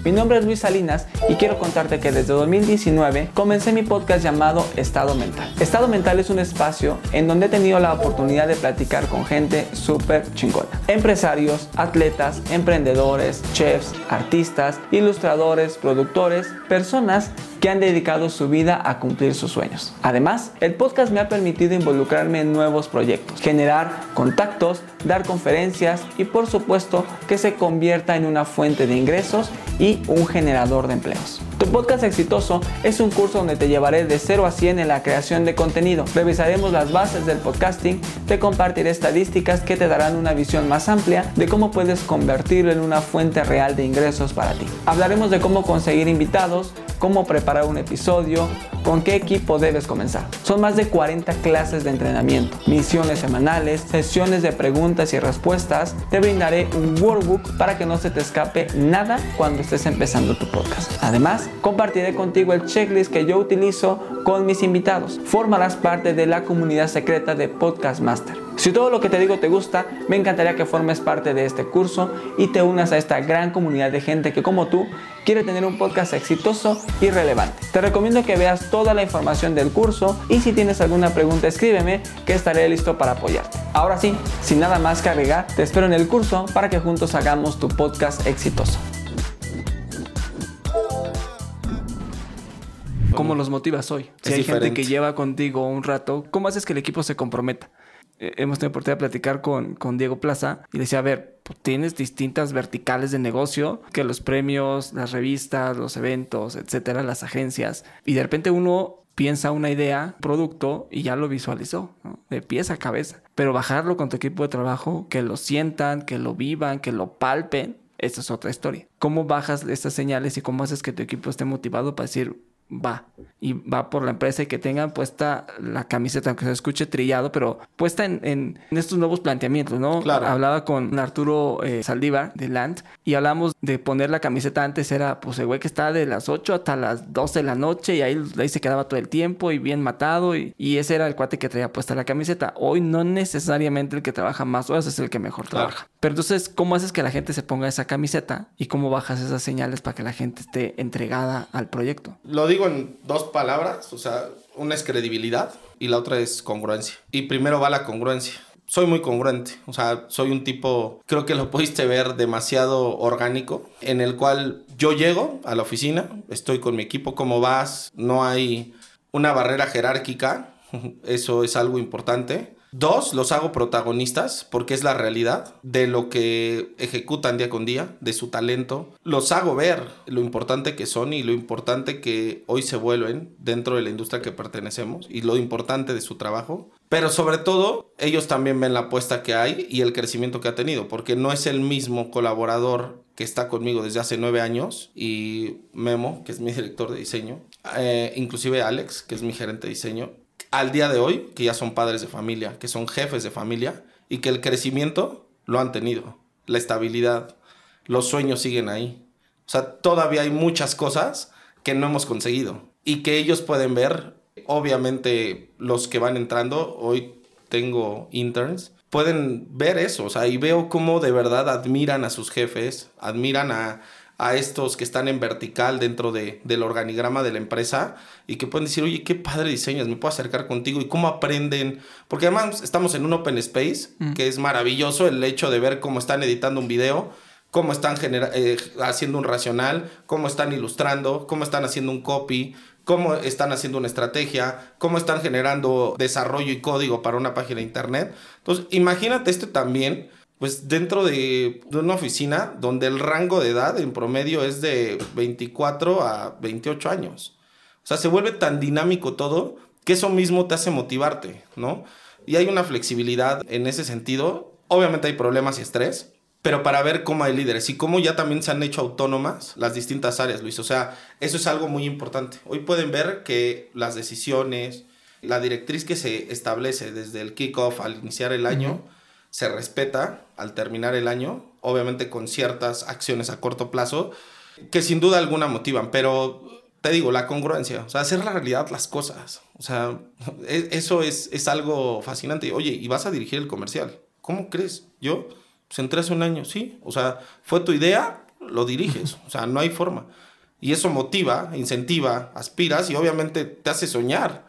Mi nombre es Luis Salinas y quiero contarte que desde 2019 comencé mi podcast llamado Estado Mental. Estado Mental es un espacio en donde he tenido la oportunidad de platicar con gente súper chingona. Empresarios, atletas, emprendedores, chefs, artistas, ilustradores, productores, personas que han dedicado su vida a cumplir sus sueños. Además, el podcast me ha permitido involucrarme en nuevos proyectos, generar contactos, dar conferencias y por supuesto que se convierta en una fuente de ingresos y un generador de empleos. Tu podcast exitoso es un curso donde te llevaré de 0 a 100 en la creación de contenido. Revisaremos las bases del podcasting, te compartiré estadísticas que te darán una visión más amplia de cómo puedes convertirlo en una fuente real de ingresos para ti. Hablaremos de cómo conseguir invitados, cómo preparar un episodio, con qué equipo debes comenzar. Son más de 40 clases de entrenamiento, misiones semanales, sesiones de preguntas y respuestas. Te brindaré un workbook para que no se te escape nada cuando estés empezando tu podcast. Además, compartiré contigo el checklist que yo utilizo con mis invitados. Formarás parte de la comunidad secreta de Podcast Master. Si todo lo que te digo te gusta, me encantaría que formes parte de este curso y te unas a esta gran comunidad de gente que como tú quiere tener un podcast exitoso y relevante. Te recomiendo que veas toda la información del curso y si tienes alguna pregunta escríbeme que estaré listo para apoyarte. Ahora sí, sin nada más que agregar, te espero en el curso para que juntos hagamos tu podcast exitoso. ¿Cómo los motivas hoy? Si hay gente que lleva contigo un rato, ¿cómo haces que el equipo se comprometa? Eh, hemos tenido oportunidad de platicar con, Diego Plaza y decía, a ver, pues, tienes distintas verticales de negocio, que los premios, las revistas, los eventos, etcétera, las agencias, y de repente uno piensa una idea, producto, y ya lo visualizó, de pies a cabeza. Pero bajarlo con tu equipo de trabajo, que lo sientan, que lo vivan, que lo palpen, esa es otra historia. ¿Cómo bajas estas señales y cómo haces que tu equipo esté motivado para decir, va y va por la empresa y que tengan puesta la camiseta, aunque se escuche trillado, pero puesta en, en, estos nuevos planteamientos, ¿no? Claro. Hablaba con Arturo eh, Saldívar de Land y hablamos de poner la camiseta antes, era pues el güey que estaba de las 8 hasta las 12 de la noche y ahí, ahí se quedaba todo el tiempo y bien matado y, y, ese era el cuate que traía puesta la camiseta. Hoy no necesariamente el que trabaja más horas es el que mejor claro. trabaja. Pero entonces, ¿cómo haces que la gente se ponga esa camiseta y cómo bajas esas señales para que la gente esté entregada al proyecto? Lo digo en dos palabras, o sea, una es credibilidad y la otra es congruencia. Y primero va la congruencia. Soy muy congruente, o sea, soy un tipo, creo que lo pudiste ver, demasiado orgánico, en el cual yo llego a la oficina, estoy con mi equipo, ¿cómo vas? No hay una barrera jerárquica, eso es algo importante. Dos, los hago protagonistas porque es la realidad de lo que ejecutan día con día, de su talento. Los hago ver lo importante que son y lo importante que hoy se vuelven dentro de la industria que pertenecemos y lo importante de su trabajo. Pero sobre todo, ellos también ven la apuesta que hay y el crecimiento que ha tenido, porque no es el mismo colaborador que está conmigo desde hace nueve años y Memo, que es mi director de diseño, eh, inclusive Alex, que es mi gerente de diseño, al día de hoy, que ya son padres de familia, que son jefes de familia y que el crecimiento lo han tenido, la estabilidad, los sueños siguen ahí. O sea, todavía hay muchas cosas que no hemos conseguido y que ellos pueden ver. Obviamente, los que van entrando, hoy tengo interns, pueden ver eso. O sea, y veo cómo de verdad admiran a sus jefes, admiran a, a estos que están en vertical dentro de, del organigrama de la empresa y que pueden decir, oye, qué padre diseñas, me puedo acercar contigo y cómo aprenden. Porque además estamos en un open space, mm. que es maravilloso el hecho de ver cómo están editando un video, cómo están eh, haciendo un racional, cómo están ilustrando, cómo están haciendo un copy, cómo están haciendo una estrategia, cómo están generando desarrollo y código para una página de internet. Entonces, imagínate esto también pues dentro de, una oficina donde el rango de edad en promedio es de 24 a 28 años. O sea, se vuelve tan dinámico todo que eso mismo te hace motivarte, ¿no? Y hay una flexibilidad en ese sentido. Obviamente hay problemas y estrés, pero para ver cómo hay líderes y cómo ya también se han hecho autónomas las distintas áreas, Luis. O sea, eso es algo muy importante. Hoy pueden ver que las decisiones, la directriz que se establece desde el kickoff al iniciar el año, se respeta al terminar el año, obviamente con ciertas acciones a corto plazo, que sin duda alguna motivan, pero te digo, la congruencia, o sea, hacer la realidad las cosas. O sea, e, eso es, es algo fascinante. Oye, y vas a dirigir el comercial. ¿Cómo crees? Yo, pues entré hace un año, sí. O sea, fue tu idea, lo diriges. O sea, no hay forma. Y eso motiva, incentiva, aspiras y obviamente te hace soñar.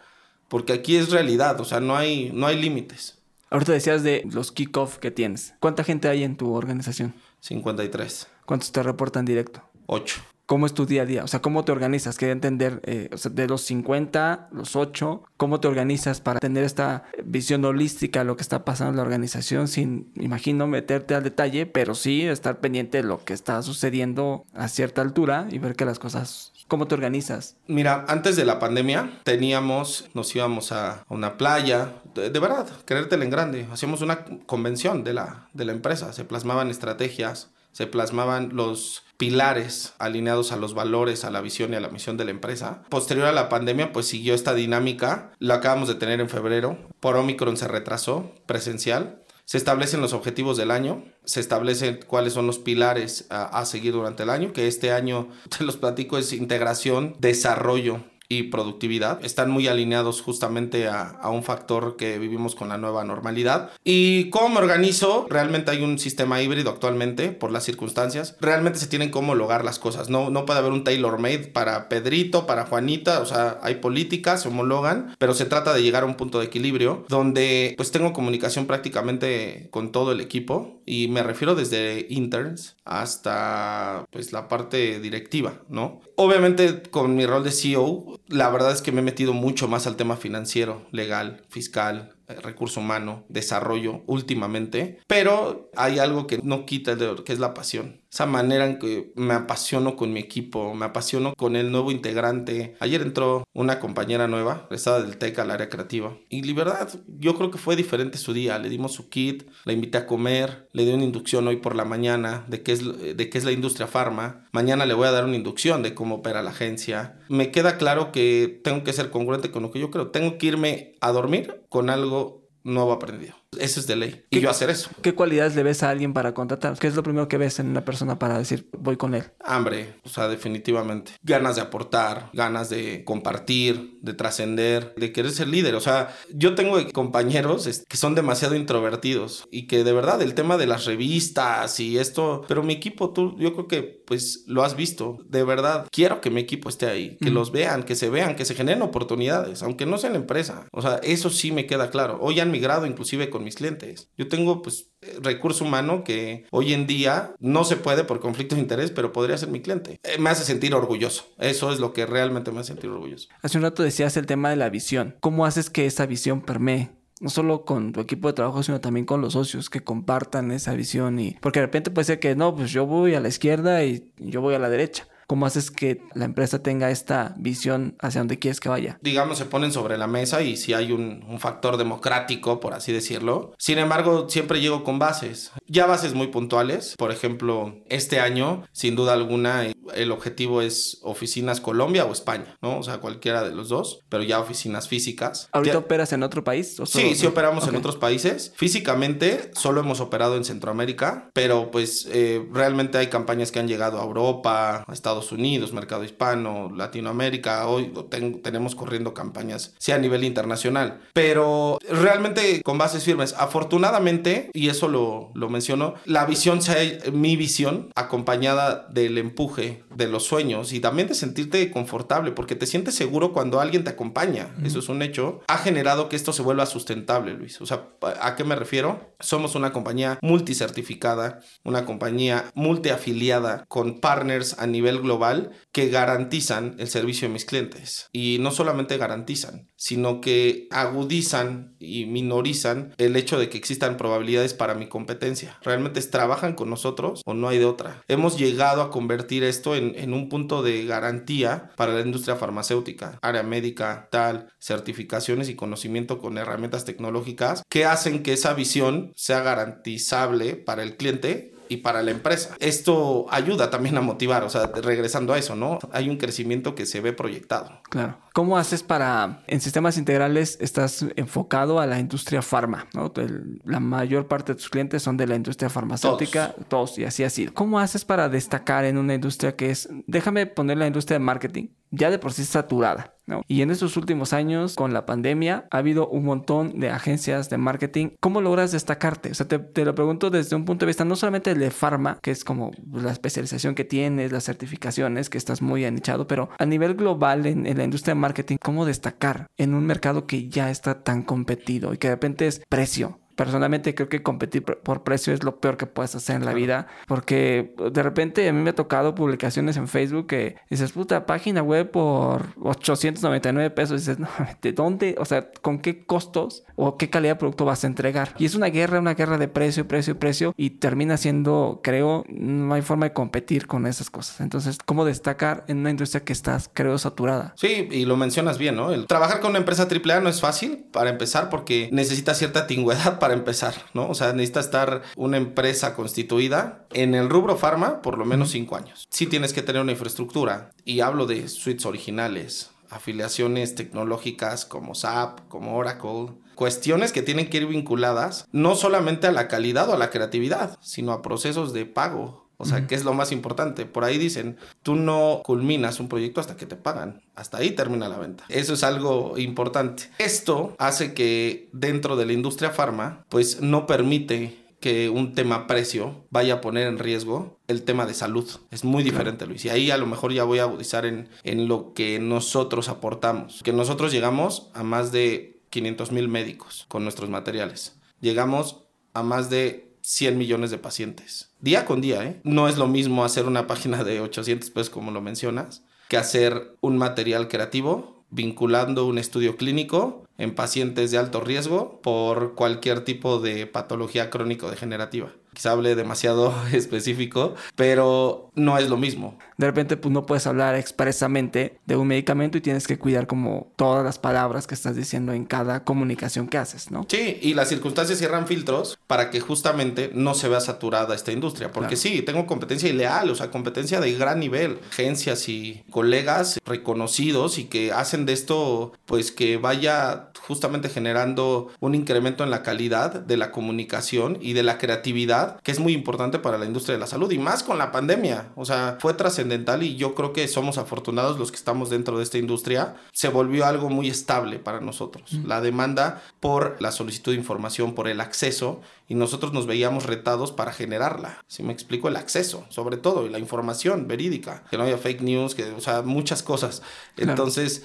Porque aquí es realidad, o sea, no hay, no hay límites. Ahorita decías de los kickoff que tienes. ¿Cuánta gente hay en tu organización? 53. ¿Cuántos te reportan directo? 8. ¿Cómo es tu día a día? O sea, ¿cómo te organizas? Quería entender, eh, de los 50, los 8, ¿cómo te organizas para tener esta visión holística de lo que está pasando en la organización sin, imagino, meterte al detalle, pero sí estar pendiente de lo que está sucediendo a cierta altura y ver que las cosas... ¿Cómo te organizas? Mira, antes de la pandemia teníamos, nos íbamos a una playa, de, verdad, querértela en grande, hacíamos una convención de la, de la empresa, se plasmaban estrategias, se plasmaban los pilares alineados a los valores, a la visión y a la misión de la empresa. Posterior a la pandemia, pues siguió esta dinámica. La acabamos de tener en febrero. Por Omicron se retrasó presencial. Se establecen los objetivos del año, se establecen cuáles son los pilares a, a seguir durante el año, que este año, te los platico, es integración, desarrollo y productividad están muy alineados justamente a, a, un factor que vivimos con la nueva normalidad. ¿Y cómo me organizo? Realmente hay un sistema híbrido actualmente por las circunstancias. Realmente se tienen que homologar las cosas. No, no puede haber un tailor-made para Pedrito, para Juanita. O sea, hay políticas, se homologan, pero se trata de llegar a un punto de equilibrio donde pues tengo comunicación prácticamente con todo el equipo y me refiero desde interns hasta pues la parte directiva, ¿no? Obviamente con mi rol de CEO la verdad es que me he metido mucho más al tema financiero, legal, fiscal, eh, recurso humano, desarrollo últimamente, pero hay algo que no quita el dedo, que es la pasión. Esa manera en que me apasiono con mi equipo, me apasiono con el nuevo integrante. Ayer entró una compañera nueva, estaba del TEC al área creativa. Y la verdad, yo creo que fue diferente su día. Le dimos su kit, la invité a comer, le di una inducción hoy por la mañana de qué es, de qué es la industria farma. Mañana le voy a dar una inducción de cómo opera la agencia. Me queda claro que tengo que ser congruente con lo que yo creo. Tengo que irme a dormir con algo nuevo aprendido. Eso es de ley. Y yo hacer eso. ¿Qué cualidades le ves a alguien para contratar? ¿Qué es lo primero que ves en una persona para decir voy con él? Hambre, o sea, definitivamente. Ganas de aportar, ganas de compartir, de trascender, de querer ser líder. O sea, yo tengo compañeros que son demasiado introvertidos y que de verdad el tema de las revistas y esto, pero mi equipo, tú, yo creo que pues lo has visto. De verdad, quiero que mi equipo esté ahí, que mm. los vean, que se vean, que se generen oportunidades, aunque no sea la empresa. O sea, eso sí me queda claro. Hoy han migrado inclusive con mis clientes. Yo tengo pues recurso humano que hoy en día no se puede por conflicto de interés, pero podría ser mi cliente. Eh, me hace sentir orgulloso. Eso es lo que realmente me hace sentir orgulloso. Hace un rato decías el tema de la visión. ¿Cómo haces que esa visión permee no solo con tu equipo de trabajo, sino también con los socios que compartan esa visión y porque de repente puede ser que no, pues yo voy a la izquierda y yo voy a la derecha. ¿Cómo haces que la empresa tenga esta visión hacia donde quieres que vaya? Digamos, se ponen sobre la mesa y si hay un, un, factor democrático, por así decirlo. Sin embargo, siempre llego con bases. Ya bases muy puntuales. Por ejemplo, este año, sin duda alguna, el objetivo es oficinas Colombia o España, ¿no? O sea, cualquiera de los dos, pero ya oficinas físicas. ¿Ahorita ya... operas en otro país? ¿O sí, sí operamos okay. en otros países. Físicamente solo hemos operado en Centroamérica, pero pues eh, realmente hay campañas que han llegado a Europa, a Estados Unidos, mercado hispano, Latinoamérica. Hoy ten tenemos corriendo campañas, sí a nivel internacional, pero realmente con bases firmes. Afortunadamente, y eso lo, lo menciono, la visión, mi visión, acompañada del empuje de los sueños y también de sentirte confortable, porque te sientes seguro cuando alguien te acompaña. Eso es un hecho. Ha generado que esto se vuelva sustentable, Luis. O sea, ¿a qué me refiero? Somos una compañía multicertificada, una compañía multiafiliada con partners a nivel global que garantizan el servicio de mis clientes. Y no solamente garantizan, sino que agudizan y minorizan el hecho de que existan probabilidades para mi competencia. Realmente trabajan con nosotros o no hay de otra. Hemos llegado a convertir esto en, un punto de garantía para la industria farmacéutica, área médica, tal, certificaciones y conocimiento con herramientas tecnológicas que hacen que esa visión sea garantizable para el cliente y para la empresa. Esto ayuda también a motivar, o sea, regresando a eso, ¿no? Hay un crecimiento que se ve proyectado. Claro. ¿Cómo haces para, en sistemas integrales, estás enfocado a la industria farma, ¿no? la mayor parte de tus clientes son de la industria farmacéutica, todos, y así sido. ¿Cómo haces para destacar en una industria que es, déjame poner la industria de marketing, ya de por sí saturada. ¿no? Y en estos últimos años, con la pandemia, ha habido un montón de agencias de marketing. ¿Cómo logras destacarte? O sea, te, lo pregunto desde un punto de vista no solamente de farma, que es como la especialización que tienes, las certificaciones, que estás muy anichado, pero a nivel global en, en la industria de marketing, ¿cómo destacar en un mercado que ya está tan competido y que de repente es precio? Personalmente creo que competir por precio es lo peor que puedes hacer en la vida. Porque de repente a mí me ha tocado publicaciones en Facebook que dices, puta, página web por 899 pesos. Y dices, no, ¿de dónde? O sea, ¿con qué costos o qué calidad de producto vas a entregar? Y es una guerra, una guerra de precio, precio, precio. Y termina siendo, creo, no hay forma de competir con esas cosas. Entonces, ¿cómo destacar en una industria que estás, creo, saturada? Sí, y lo mencionas bien, ¿no? El trabajar con una empresa AAA no es fácil para empezar porque necesita cierta tingüedad para empezar, ¿no? O sea, necesita estar una empresa constituida en el rubro farma por lo menos cinco años. Sí tienes que tener una infraestructura y hablo de suites originales, afiliaciones tecnológicas como SAP, como Oracle, cuestiones que tienen que ir vinculadas no solamente a la calidad o a la creatividad, sino a procesos de pago, o sea, ¿qué es lo más importante? Por ahí dicen, tú no culminas un proyecto hasta que te pagan. Hasta ahí termina la venta. Eso es algo importante. Esto hace que dentro de la industria farma, pues no permite que un tema precio vaya a poner en riesgo el tema de salud. Es muy diferente, Luis. Y ahí a lo mejor ya voy a agudizar en, en lo que nosotros aportamos. Que nosotros llegamos a más de 500 mil médicos con nuestros materiales. Llegamos a más de 100 millones de pacientes. Día con día, ¿eh? No es lo mismo hacer una página de 800 pesos como lo mencionas, que hacer un material creativo vinculando un estudio clínico en pacientes de alto riesgo por cualquier tipo de patología crónico-degenerativa quizá hable demasiado específico, pero no es lo mismo. De repente, pues no puedes hablar expresamente de un medicamento y tienes que cuidar como todas las palabras que estás diciendo en cada comunicación que haces, ¿no? Sí, y las circunstancias cierran filtros para que justamente no se vea saturada esta industria, porque sí, tengo competencia ileal, o sea, competencia de gran nivel, agencias y colegas reconocidos y que hacen de esto, pues que vaya justamente generando un incremento en la calidad de la comunicación y de la creatividad que es muy importante para la industria de la salud y más con la pandemia. O sea, fue trascendental y yo creo que somos afortunados los que estamos dentro de esta industria. Se volvió algo muy estable para nosotros. La demanda por la solicitud de información, por el acceso y nosotros nos veíamos retados para generarla. Si me explico, el acceso, sobre todo, y la información verídica, que no haya fake news, que, o sea, muchas cosas. Entonces,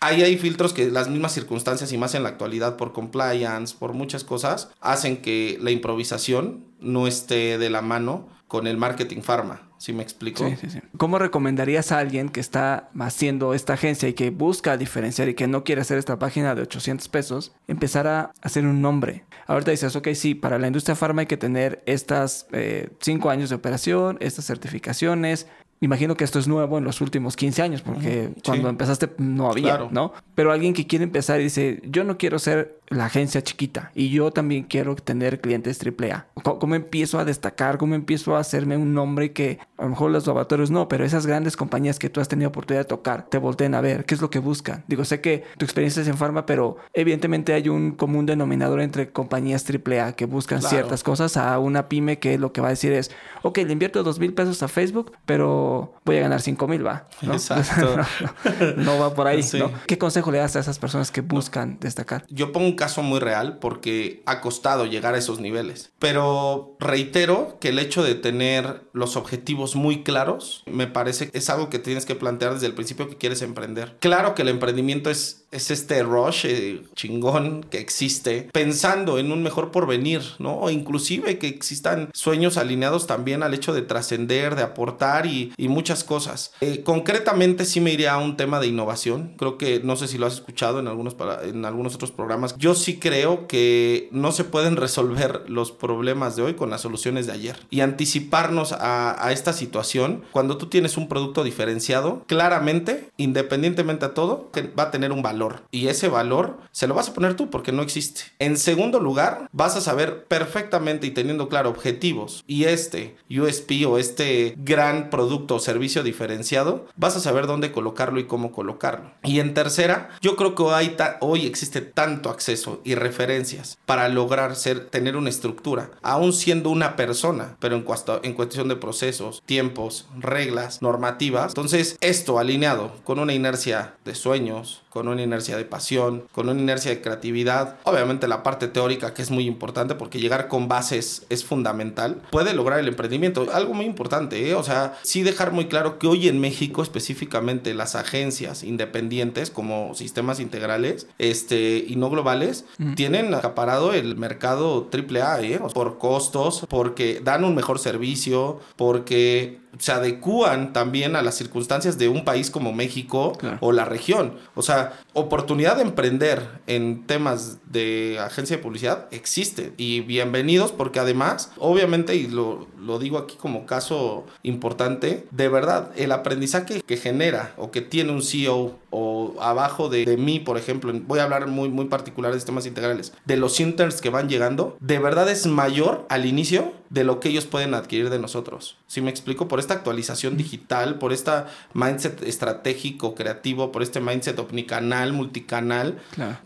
ahí hay filtros que las mismas circunstancias y más en la actualidad por compliance, por muchas cosas, hacen que la improvisación no esté de la mano con el marketing pharma. ¿Sí me explico? Sí, sí, sí. ¿Cómo recomendarías a alguien que está haciendo esta agencia y que busca diferenciar y que no quiere hacer esta página de 800 pesos, empezar a hacer un nombre? Ahorita dices, ok, sí, para la industria farma hay que tener estas eh, cinco años de operación, estas certificaciones, Imagino que esto es nuevo en los últimos 15 años, porque cuando empezaste no había, ¿no? Pero alguien que quiere empezar y dice, yo no quiero ser la agencia chiquita y yo también quiero tener clientes AAA. ¿Cómo, empiezo a destacar? ¿Cómo empiezo a hacerme un nombre que a lo mejor los laboratorios no, pero esas grandes compañías que tú has tenido oportunidad de tocar te volteen a ver? ¿Qué es lo que buscan? Digo, sé que tu experiencia es en farma, pero evidentemente hay un común denominador entre compañías AAA que buscan ciertas cosas a una pyme que lo que va a decir es, ok, le invierto dos mil pesos a Facebook, pero voy a ganar cinco mil, va. ¿no? Exacto. no, va por ahí. ¿Qué consejo le das a esas personas que buscan destacar? Yo pongo caso muy real porque ha costado llegar a esos niveles. Pero reitero que el hecho de tener los objetivos muy claros me parece que es algo que tienes que plantear desde el principio que quieres emprender. Claro que el emprendimiento es, es este rush eh, chingón que existe pensando en un mejor porvenir, ¿no? O inclusive que existan sueños alineados también al hecho de trascender, de aportar y, muchas cosas. Eh, concretamente sí me iría a un tema de innovación. Creo que no sé si lo has escuchado en algunos, para, en algunos otros programas. Yo yo sí creo que no se pueden resolver los problemas de hoy con las soluciones de ayer. Y anticiparnos a, a esta situación, cuando tú tienes un producto diferenciado, claramente, independientemente a todo, va a tener un valor. Y ese valor se lo vas a poner tú porque no existe. En segundo lugar, vas a saber perfectamente y teniendo claro objetivos y este USP o este gran producto o servicio diferenciado, vas a saber dónde colocarlo y cómo colocarlo. Y en tercera, yo creo que hoy, hoy existe tanto acceso y referencias para lograr ser, tener una estructura, aún siendo una persona, pero en, en cuestión de procesos, tiempos, reglas, normativas. Entonces, esto alineado con una inercia de sueños, con una inercia de pasión, con una inercia de creatividad, obviamente la parte teórica que es muy importante porque llegar con bases es fundamental, puede lograr el emprendimiento. Algo muy importante, ¿eh? o sea, sí dejar muy claro que hoy en México específicamente las agencias independientes como sistemas integrales este, y no globales tienen acaparado el mercado AAA ¿eh? por costos, porque dan un mejor servicio, porque se adecúan también a las circunstancias de un país como México o la región. O sea, oportunidad de emprender en temas de agencia de publicidad existe. Y bienvenidos porque además, obviamente, y lo, lo digo aquí como caso importante, de verdad, el aprendizaje que genera o que tiene un CEO o abajo de, de, mí, por ejemplo, voy a hablar muy, muy particular de sistemas integrales, de los interns que van llegando, de verdad es mayor al inicio de lo que ellos pueden adquirir de nosotros. Si me explico, por esta actualización digital, por este mindset estratégico, creativo, por este mindset omnicanal, multicanal,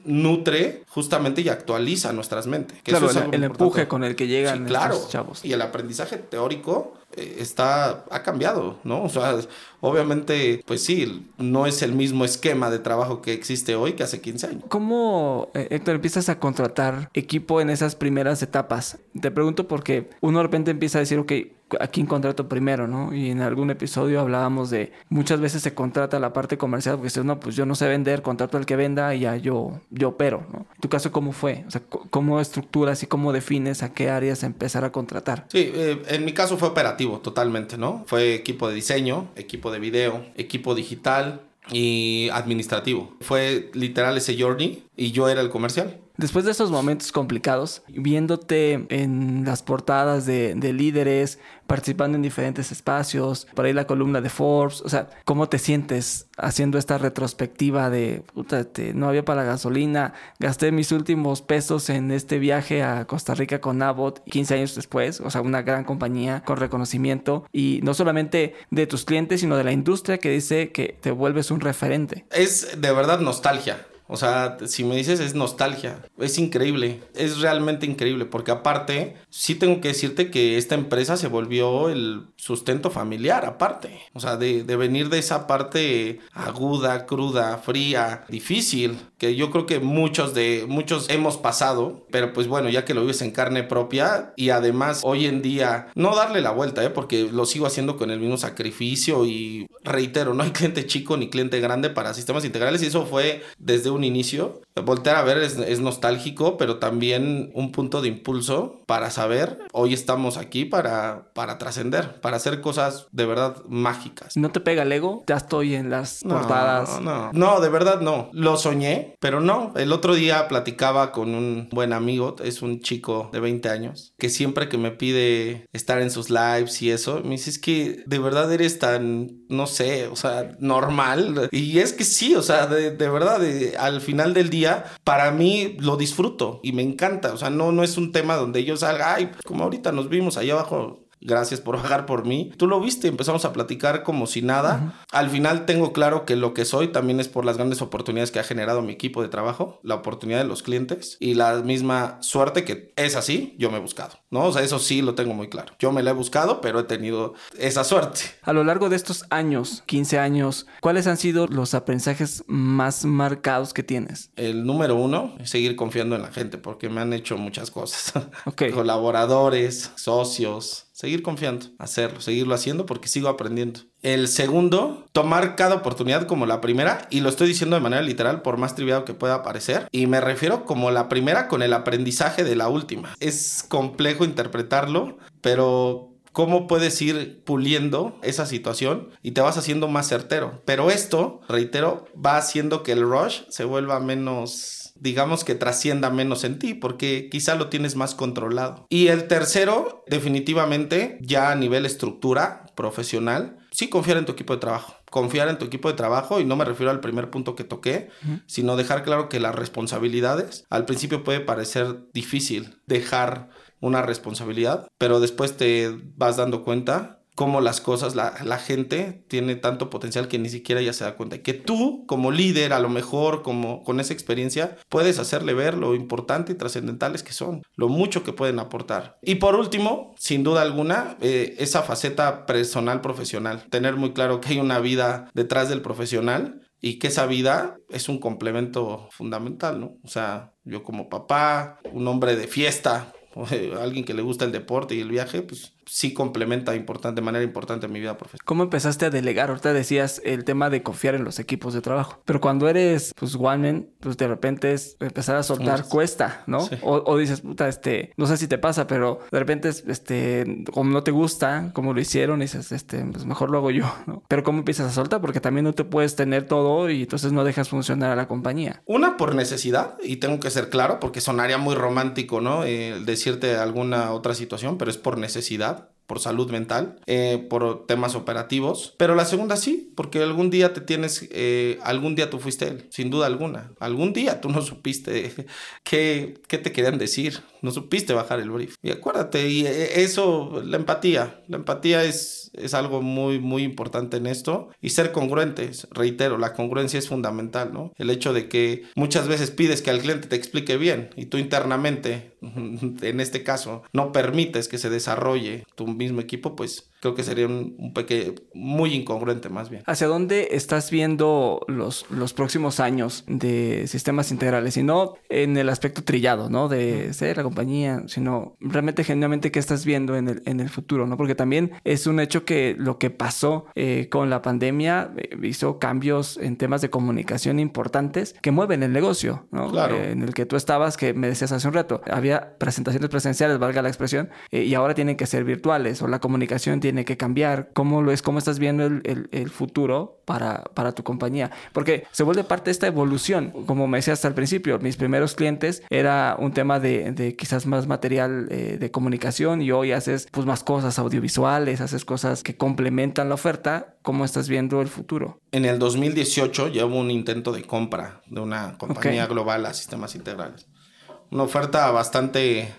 nutre justamente y actualiza nuestras mentes. claro, el, empuje con el que llegan claro, chavos. Y el aprendizaje teórico está, ha cambiado, ¿no? O sea, obviamente, pues sí, no es el mismo esquema de trabajo que existe hoy que hace 15 años. ¿Cómo, eh, Héctor, empiezas a contratar equipo en esas primeras etapas? Te pregunto porque uno de repente empieza a decir, ok, a quién contrato primero, ¿no? Y en algún episodio hablábamos de muchas veces se contrata la parte comercial porque dices, no, pues yo no sé vender, contrato al que venda y ya yo, yo opero, ¿no? ¿Tu caso cómo fue? O sea, ¿cómo estructuras y cómo defines a qué áreas empezar a contratar? Sí, eh, en mi caso fue operativo totalmente, ¿no? Fue equipo de diseño, equipo de video, equipo digital, y administrativo. Fue literal ese journey y yo era el comercial. Después de esos momentos complicados, viéndote en las portadas de, líderes, participando en diferentes espacios, por ahí la columna de Forbes, o sea, ¿cómo te sientes haciendo esta retrospectiva de, puta, no había para la gasolina, gasté mis últimos pesos en este viaje a Costa Rica con Abbott 15 años después, o sea, una gran compañía con reconocimiento y no solamente de tus clientes, sino de la industria que dice que te vuelves un referente? Es de verdad nostalgia. O sea, si me dices es nostalgia, es increíble, es realmente increíble, porque aparte, sí tengo que decirte que esta empresa se volvió el sustento familiar, aparte. O sea, de, de venir de esa parte aguda, cruda, fría, difícil, que yo creo que muchos de, muchos hemos pasado, pero pues bueno, ya que lo vives en carne propia y además hoy en día, no darle la vuelta, ¿eh? porque lo sigo haciendo con el mismo sacrificio y reitero, no hay cliente chico ni cliente grande para sistemas integrales y eso fue desde un inicio. Voltear a ver es, nostálgico, pero también un punto de impulso para saber, hoy estamos aquí para, para trascender, para hacer cosas de verdad mágicas. ¿No te pega el ego? Ya estoy en las portadas. No, no, de verdad no. Lo soñé, pero no. El otro día platicaba con un buen amigo, es un chico de 20 años, que siempre que me pide estar en sus lives y eso, me dice, es que de verdad eres tan, no sé, o sea, normal. Y es que sí, o sea, de, de verdad, al final del día, para mí lo disfruto y me encanta. O sea, no, no es un tema donde yo salga, ay, como ahorita nos vimos allá abajo gracias por bajar por mí. Tú lo viste, empezamos a platicar como si nada. Al final tengo claro que lo que soy también es por las grandes oportunidades que ha generado mi equipo de trabajo, la oportunidad de los clientes y la misma suerte que es así, yo me he buscado, ¿no? O sea, eso sí lo tengo muy claro. Yo me la he buscado, pero he tenido esa suerte. A lo largo de estos años, 15 años, ¿cuáles han sido los aprendizajes más marcados que tienes? El número uno, es seguir confiando en la gente, porque me han hecho muchas cosas. Colaboradores, socios, seguir confiando, hacerlo, seguirlo haciendo porque sigo aprendiendo. El segundo, tomar cada oportunidad como la primera, y lo estoy diciendo de manera literal, por más triviado que pueda parecer, y me refiero como la primera con el aprendizaje de la última. Es complejo interpretarlo, pero cómo puedes ir puliendo esa situación y te vas haciendo más certero. Pero esto, reitero, va haciendo que el rush se vuelva menos digamos que trascienda menos en ti, porque quizá lo tienes más controlado. Y el tercero, definitivamente, ya a nivel estructura profesional, sí confiar en tu equipo de trabajo. Confiar en tu equipo de trabajo y no me refiero al primer punto que toqué, sino dejar claro que las responsabilidades, al principio puede parecer difícil dejar una responsabilidad, pero después te vas dando cuenta cómo las cosas, la, gente tiene tanto potencial que ni siquiera ya se da cuenta. Que tú, como líder, a lo mejor, como con esa experiencia, puedes hacerle ver lo importante y trascendentales que son, lo mucho que pueden aportar. Y por último, sin duda alguna, eh, esa faceta personal profesional. Tener muy claro que hay una vida detrás del profesional y que esa vida es un complemento fundamental, ¿no? O sea, yo como papá, un hombre de fiesta, alguien que le gusta el deporte y el viaje, pues sí complementa importante, de manera importante mi vida profesional. ¿Cómo empezaste a delegar? Ahorita decías el tema de confiar en los equipos de trabajo. Pero cuando eres, pues, one man, pues de repente es empezar a soltar cuesta, ¿no? O, dices, puta, este, no sé si te pasa, pero de repente, este, como no te gusta, como lo hicieron, dices, este, pues mejor lo hago yo, ¿no? Pero ¿cómo empiezas a soltar? Porque también no te puedes tener todo y entonces no dejas funcionar a la compañía. Una por necesidad, y tengo que ser claro, porque sonaría muy romántico, ¿no? Eh, decirte alguna otra situación, pero es por necesidad por salud mental, eh, por temas operativos. Pero la segunda sí, porque algún día te tienes, eh, algún día tú fuiste él, sin duda alguna. Algún día tú no supiste qué, qué te querían decir, no supiste bajar el brief. Y acuérdate, y eh, eso, la empatía, la empatía es, es algo muy, muy importante en esto. Y ser congruentes, reitero, la congruencia es fundamental, ¿no? El hecho de que muchas veces pides que al cliente te explique bien y tú internamente, en este caso, no permites que se desarrolle tu mismo equipo, pues creo que sería un, un pequeño, muy incongruente más bien. ¿Hacia dónde estás viendo los, los próximos años de sistemas integrales? Y no en el aspecto trillado, ¿no? De ser la compañía, sino realmente genuinamente qué estás viendo en el, en el futuro, ¿no? Porque también es un hecho que lo que pasó eh, con la pandemia eh, hizo cambios en temas de comunicación importantes que mueven el negocio, ¿no? Claro. Eh, en el que tú estabas, que me decías hace un rato, había presentaciones presenciales, valga la expresión, y ahora tienen que ser virtuales o la comunicación tiene tiene que cambiar? ¿Cómo lo es? ¿Cómo estás viendo el, el, futuro para, para, tu compañía? Porque se vuelve parte de esta evolución. Como me decías al principio, mis primeros clientes era un tema de, de quizás más material eh, de comunicación y hoy haces pues más cosas audiovisuales, haces cosas que complementan la oferta. ¿Cómo estás viendo el futuro? En el 2018 ya hubo un intento de compra de una compañía global a sistemas integrales. Una oferta bastante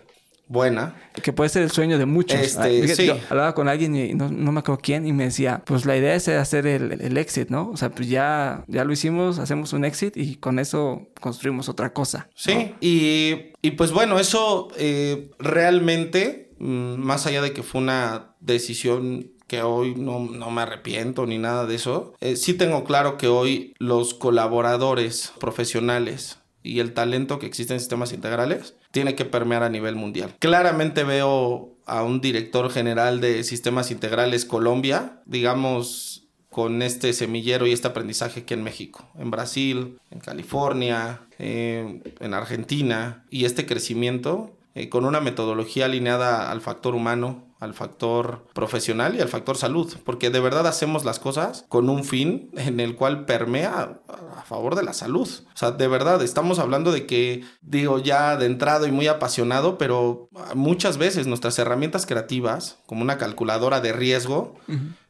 buena. Que puede ser el sueño de muchos. Este, Yo hablaba con alguien y no, me acuerdo quién y me decía, pues la idea es hacer el, el, exit, ¿no? O sea, pues ya, ya lo hicimos, hacemos un exit y con eso construimos otra cosa. Sí, y, y, pues bueno, eso eh, realmente, mm, más allá de que fue una decisión que hoy no, no, me arrepiento ni nada de eso. Eh, sí tengo claro que hoy los colaboradores profesionales y el talento que existe en sistemas integrales tiene que permear a nivel mundial. Claramente veo a un director general de sistemas integrales Colombia, digamos, con este semillero y este aprendizaje aquí en México, en Brasil, en California, eh, en Argentina, y este crecimiento eh, con una metodología alineada al factor humano, al factor profesional y al factor salud, porque de verdad hacemos las cosas con un fin en el cual permea a favor de la salud. O sea, de verdad, estamos hablando de que, digo, ya de entrado y muy apasionado, pero muchas veces nuestras herramientas creativas, como una calculadora de riesgo,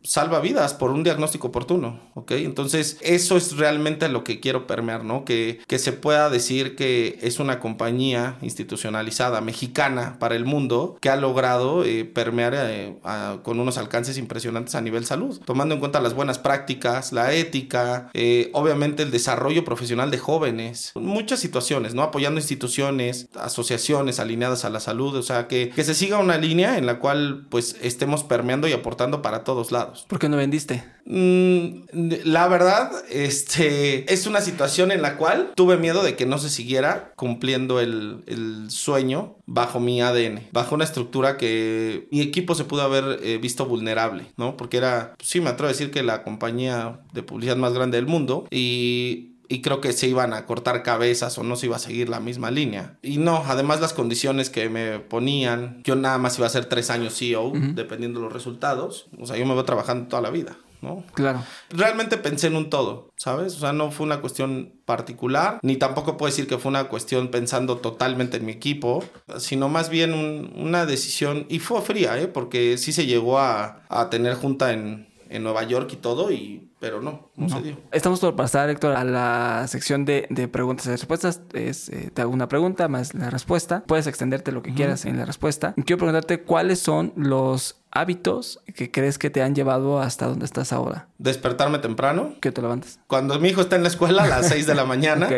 salva vidas por un diagnóstico oportuno, ¿ok? Entonces, eso es realmente lo que quiero permear, ¿no? Que, que se pueda decir que es una compañía institucionalizada mexicana para el mundo que ha logrado eh, permear eh, con unos alcances impresionantes a nivel salud, tomando en cuenta las buenas prácticas, la ética, eh, obviamente el desarrollo profesional de jóvenes, muchas situaciones, ¿no? Apoyando instituciones, asociaciones alineadas a la salud, o sea, que, que se siga una línea en la cual pues estemos permeando y aportando para todos lados. ¿Por qué no vendiste? Mm, la verdad, este es una situación en la cual tuve miedo de que no se siguiera cumpliendo el, el sueño bajo mi ADN, bajo una estructura que mi equipo se pudo haber eh, visto vulnerable, ¿no? Porque era, sí, me atrevo a decir que la compañía de publicidad más grande del mundo y y creo que se iban a cortar cabezas o no se iba a seguir la misma línea. Y no, además las condiciones que me ponían, yo nada más iba a ser tres años CEO, dependiendo de los resultados. O sea, yo me voy trabajando toda la vida. ¿No? Claro. Realmente pensé en un todo, ¿sabes? O sea, no fue una cuestión particular, ni tampoco puedo decir que fue una cuestión pensando totalmente en mi equipo, sino más bien una decisión, y fue fría, ¿eh? Porque sí se llegó a, a tener junta en, en Nueva York y todo, y pero no, no, se dio. Estamos por pasar, Héctor, a la sección de, de preguntas y respuestas. Es, eh, te hago una pregunta más la respuesta. Puedes extenderte lo que quieras en la respuesta. Quiero preguntarte cuáles son los hábitos que crees que te han llevado hasta donde estás ahora. Despertarme temprano. Que te levantes. Cuando mi hijo está en la escuela a las 6 de la mañana.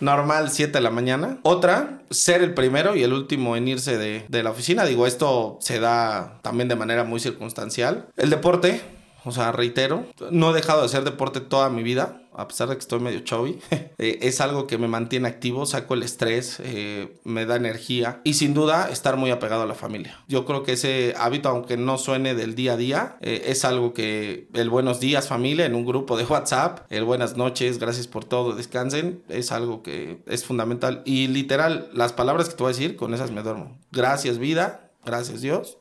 Normal, 7 de la mañana. Otra, ser el primero y el último en irse de, de la oficina. Digo, esto se da también de manera muy circunstancial. El deporte, o sea, reitero, no he dejado de hacer deporte toda mi vida, a pesar de que estoy medio chubby. Eh, es algo que me mantiene activo, saco el estrés, eh, me da energía y sin duda estar muy apegado a la familia. Yo creo que ese hábito, aunque no suene del día a día, eh, es algo que el buenos días familia en un grupo de WhatsApp, el buenas noches, gracias por todo, descansen, es algo que es fundamental. Y literal, las palabras que te voy a decir, con esas me duermo. Gracias vida, gracias Dios,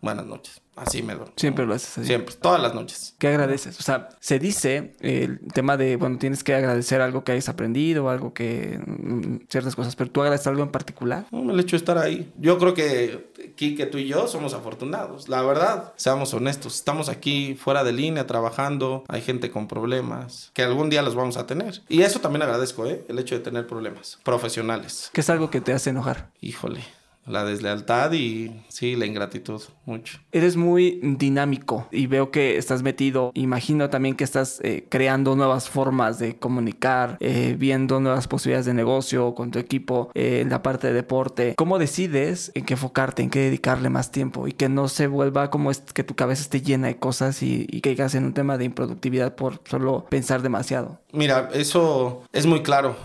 buenas noches. Así me duermo. Siempre lo haces así. Siempre, todas las noches. ¿Qué agradeces? O sea, se dice el tema de, bueno, tienes que agradecer algo que hayas aprendido, algo que, mm, ciertas cosas, pero tú agradeces algo en particular. No, el hecho de estar ahí. Yo creo que Kike, tú y yo somos afortunados. La verdad, seamos honestos. Estamos aquí fuera de línea trabajando. Hay gente con problemas que algún día los vamos a tener. Y eso también agradezco, ¿eh? El hecho de tener problemas profesionales. ¿Qué es algo que te hace enojar? Híjole la deslealtad y sí, la ingratitud, mucho. Eres muy dinámico y veo que estás metido, imagino también que estás eh, creando nuevas formas de comunicar, eh, viendo nuevas posibilidades de negocio con tu equipo eh, en la parte de deporte. ¿Cómo decides en qué enfocarte, en qué dedicarle más tiempo y que no se vuelva como es que tu cabeza esté llena de cosas y, y caigas en un tema de improductividad por solo pensar demasiado? Mira, eso es muy claro.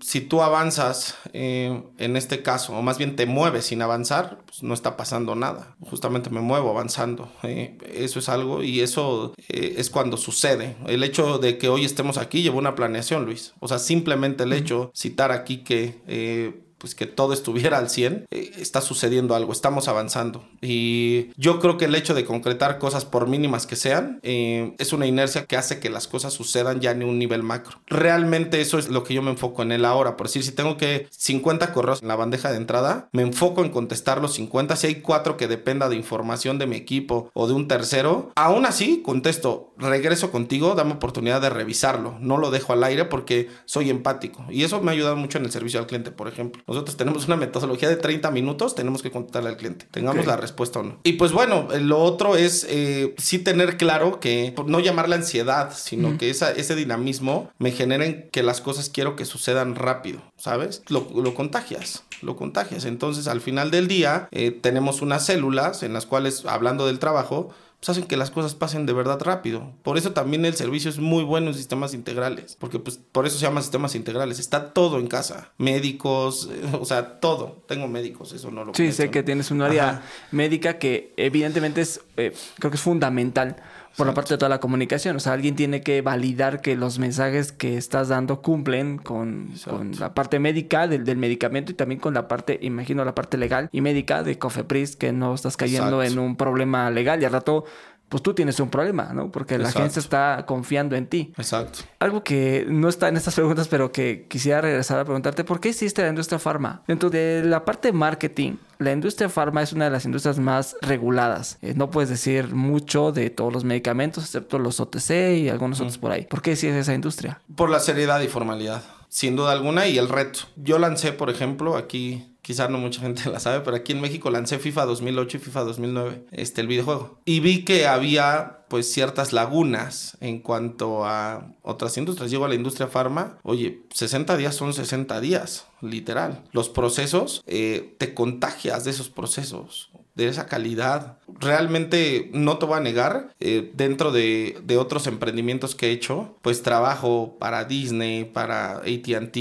si tú avanzas en este caso, o más bien te mueves, sin avanzar, pues no está pasando nada. Justamente me muevo avanzando. ¿eh? eso es algo y eso eh, es cuando sucede. El hecho de que hoy estemos aquí llevó una planeación, Luis. O sea, simplemente el hecho, citar aquí que... Pues que todo estuviera al 100, eh, está sucediendo algo, estamos avanzando. Y yo creo que el hecho de concretar cosas por mínimas que sean, eh, es una inercia que hace que las cosas sucedan ya en un nivel macro. Realmente eso es lo que yo me enfoco en él ahora. Por decir, si tengo que 50 correos en la bandeja de entrada, me enfoco en contestar los 50. Si hay cuatro que dependa de información de mi equipo o de un tercero, aún así contesto, regreso contigo, dame oportunidad de revisarlo. No lo dejo al aire porque soy empático. Y eso me ha ayudado mucho en el servicio al cliente, por ejemplo. Nosotros tenemos una metodología de 30 minutos, tenemos que contestarle al cliente, tengamos la respuesta o no. Y pues bueno, lo otro es eh, sí tener claro que no llamar la ansiedad, sino que esa, ese dinamismo me generen que las cosas quiero que sucedan rápido, ¿sabes? Lo, lo contagias, lo contagias. Entonces al final del día eh, tenemos unas células en las cuales, hablando del trabajo, pues hacen que las cosas pasen de verdad rápido. Por eso también el servicio es muy bueno en sistemas integrales, porque pues por eso se llama sistemas integrales. Está todo en casa, médicos, o sea, todo. Tengo médicos, eso no lo Sí, sé que tienes un área médica que evidentemente es, eh, creo que es fundamental por la parte de toda la comunicación. O sea, alguien tiene que validar que los mensajes que estás dando cumplen con, la parte médica del, del, medicamento y también con la parte, imagino, la parte legal y médica de Cofepris, que no estás cayendo en un problema legal. Y al rato pues tú tienes un problema, ¿no? Porque la gente está confiando en ti. Exacto. Algo que no está en estas preguntas, pero que quisiera regresar a preguntarte, ¿por qué hiciste la industria farma? Dentro de la parte de marketing, la industria farma es una de las industrias más reguladas. Eh, no puedes decir mucho de todos los medicamentos, excepto los OTC y algunos otros por ahí. ¿Por qué sigues esa industria? Por la seriedad y formalidad, sin duda alguna, y el reto. Yo lancé, por ejemplo, aquí quizás no mucha gente la sabe, pero aquí en México lancé FIFA 2008 y FIFA 2009, este, el videojuego. Y vi que había pues ciertas lagunas en cuanto a otras industrias. Llego a la industria farma, oye, 60 días son 60 días, literal. Los procesos, eh, te contagias de esos procesos de esa calidad. Realmente no te voy a negar, eh, dentro de, otros emprendimientos que he hecho, pues trabajo para Disney, para ATT,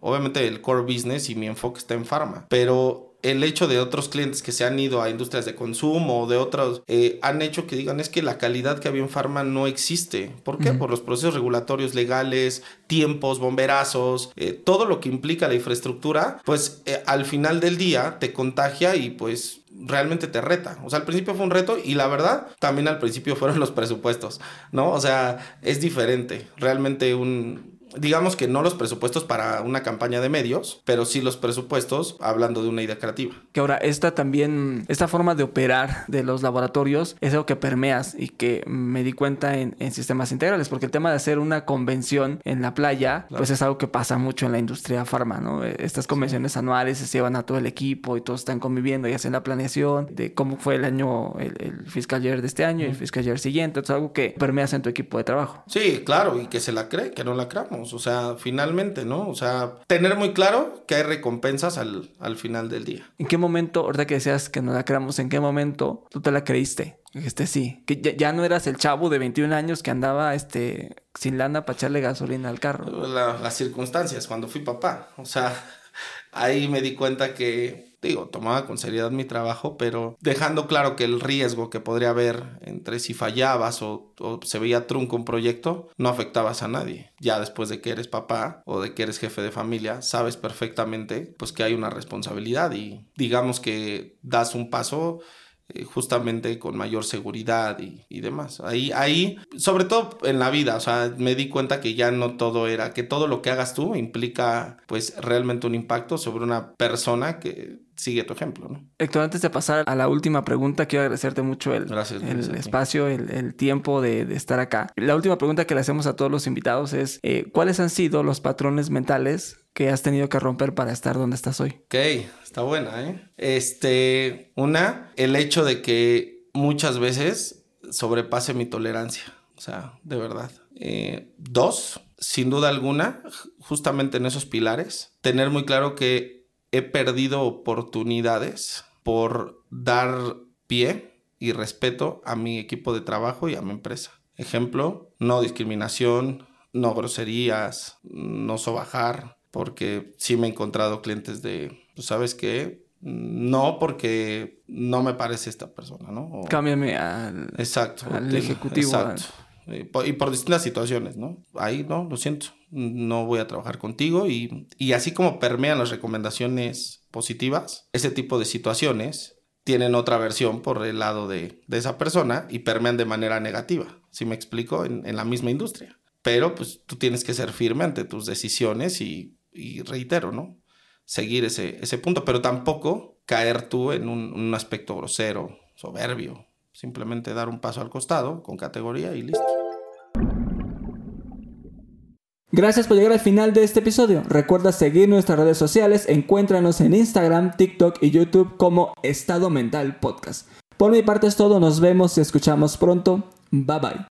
obviamente el core business y mi enfoque está en pharma, pero el hecho de otros clientes que se han ido a industrias de consumo o de otros, eh, han hecho que digan es que la calidad que había en Pharma no existe. ¿Por qué? Por los procesos regulatorios legales, tiempos, bomberazos, eh, todo lo que implica la infraestructura, pues eh, al final del día te contagia y pues realmente te reta. O sea, al principio fue un reto y la verdad, también al principio fueron los presupuestos, ¿no? O sea, es diferente. Realmente un, digamos que no los presupuestos para una campaña de medios, pero sí los presupuestos hablando de una idea creativa. Que ahora esta también, esta forma de operar de los laboratorios es algo que permeas y que me di cuenta en, sistemas integrales, porque el tema de hacer una convención en la playa, pues es algo que pasa mucho en la industria farma, ¿no? Estas convenciones anuales se llevan a todo el equipo y todos están conviviendo y hacen la planeación de cómo fue el año, el, fiscal year de este año y el fiscal year siguiente, es algo que permeas en tu equipo de trabajo. Sí, claro, y que se la cree, que no la creamos. O sea, finalmente, ¿no? O sea, tener muy claro que hay recompensas al, al final del día. ¿En qué momento, ahorita que decías que no la creamos, en qué momento tú te la creíste? Este sí, que ya, no eras el chavo de 21 años que andaba este sin lana para echarle gasolina al carro. las circunstancias, cuando fui papá. O sea, ahí me di cuenta que digo, tomaba con seriedad mi trabajo, pero dejando claro que el riesgo que podría haber entre si fallabas o, se veía trunco un proyecto, no afectabas a nadie. Ya después de que eres papá o de que eres jefe de familia, sabes perfectamente pues que hay una responsabilidad y digamos que das un paso eh, justamente con mayor seguridad y, y, demás. Ahí, ahí, sobre todo en la vida, o sea, me di cuenta que ya no todo era, que todo lo que hagas tú implica pues realmente un impacto sobre una persona que sigue tu ejemplo, ¿no? Héctor, antes de pasar a la última pregunta, quiero agradecerte mucho el, el espacio, el, tiempo de, estar acá. La última pregunta que le hacemos a todos los invitados es, eh, ¿cuáles han sido los patrones mentales que has tenido que romper para estar donde estás hoy? Ok, está buena, ¿eh? Este, una, el hecho de que muchas veces sobrepase mi tolerancia, o sea, de verdad. Eh, dos, sin duda alguna, justamente en esos pilares, tener muy claro que he perdido oportunidades por dar pie y respeto a mi equipo de trabajo y a mi empresa. Ejemplo, no discriminación, no groserías, no sobajar, porque sí me he encontrado clientes de, pues, sabes qué, no porque no me parece esta persona, ¿no? Cámbiame al, exacto, al ejecutivo. Exacto. Y por, distintas situaciones, ¿no? Ahí, no, lo siento, no voy a trabajar contigo y, y así como permean las recomendaciones positivas, ese tipo de situaciones tienen otra versión por el lado de, de esa persona y permean de manera negativa, si me explico, en, en, la misma industria. Pero pues tú tienes que ser firme ante tus decisiones y, y reitero, ¿no? Seguir ese, ese punto, pero tampoco caer tú en un, un aspecto grosero, soberbio, simplemente dar un paso al costado con categoría y listo. Gracias por llegar al final de este episodio. Recuerda seguir nuestras redes sociales, encuéntranos en Instagram, TikTok y YouTube como Estado Mental Podcast. Por mi parte es todo, nos vemos y escuchamos pronto. Bye bye.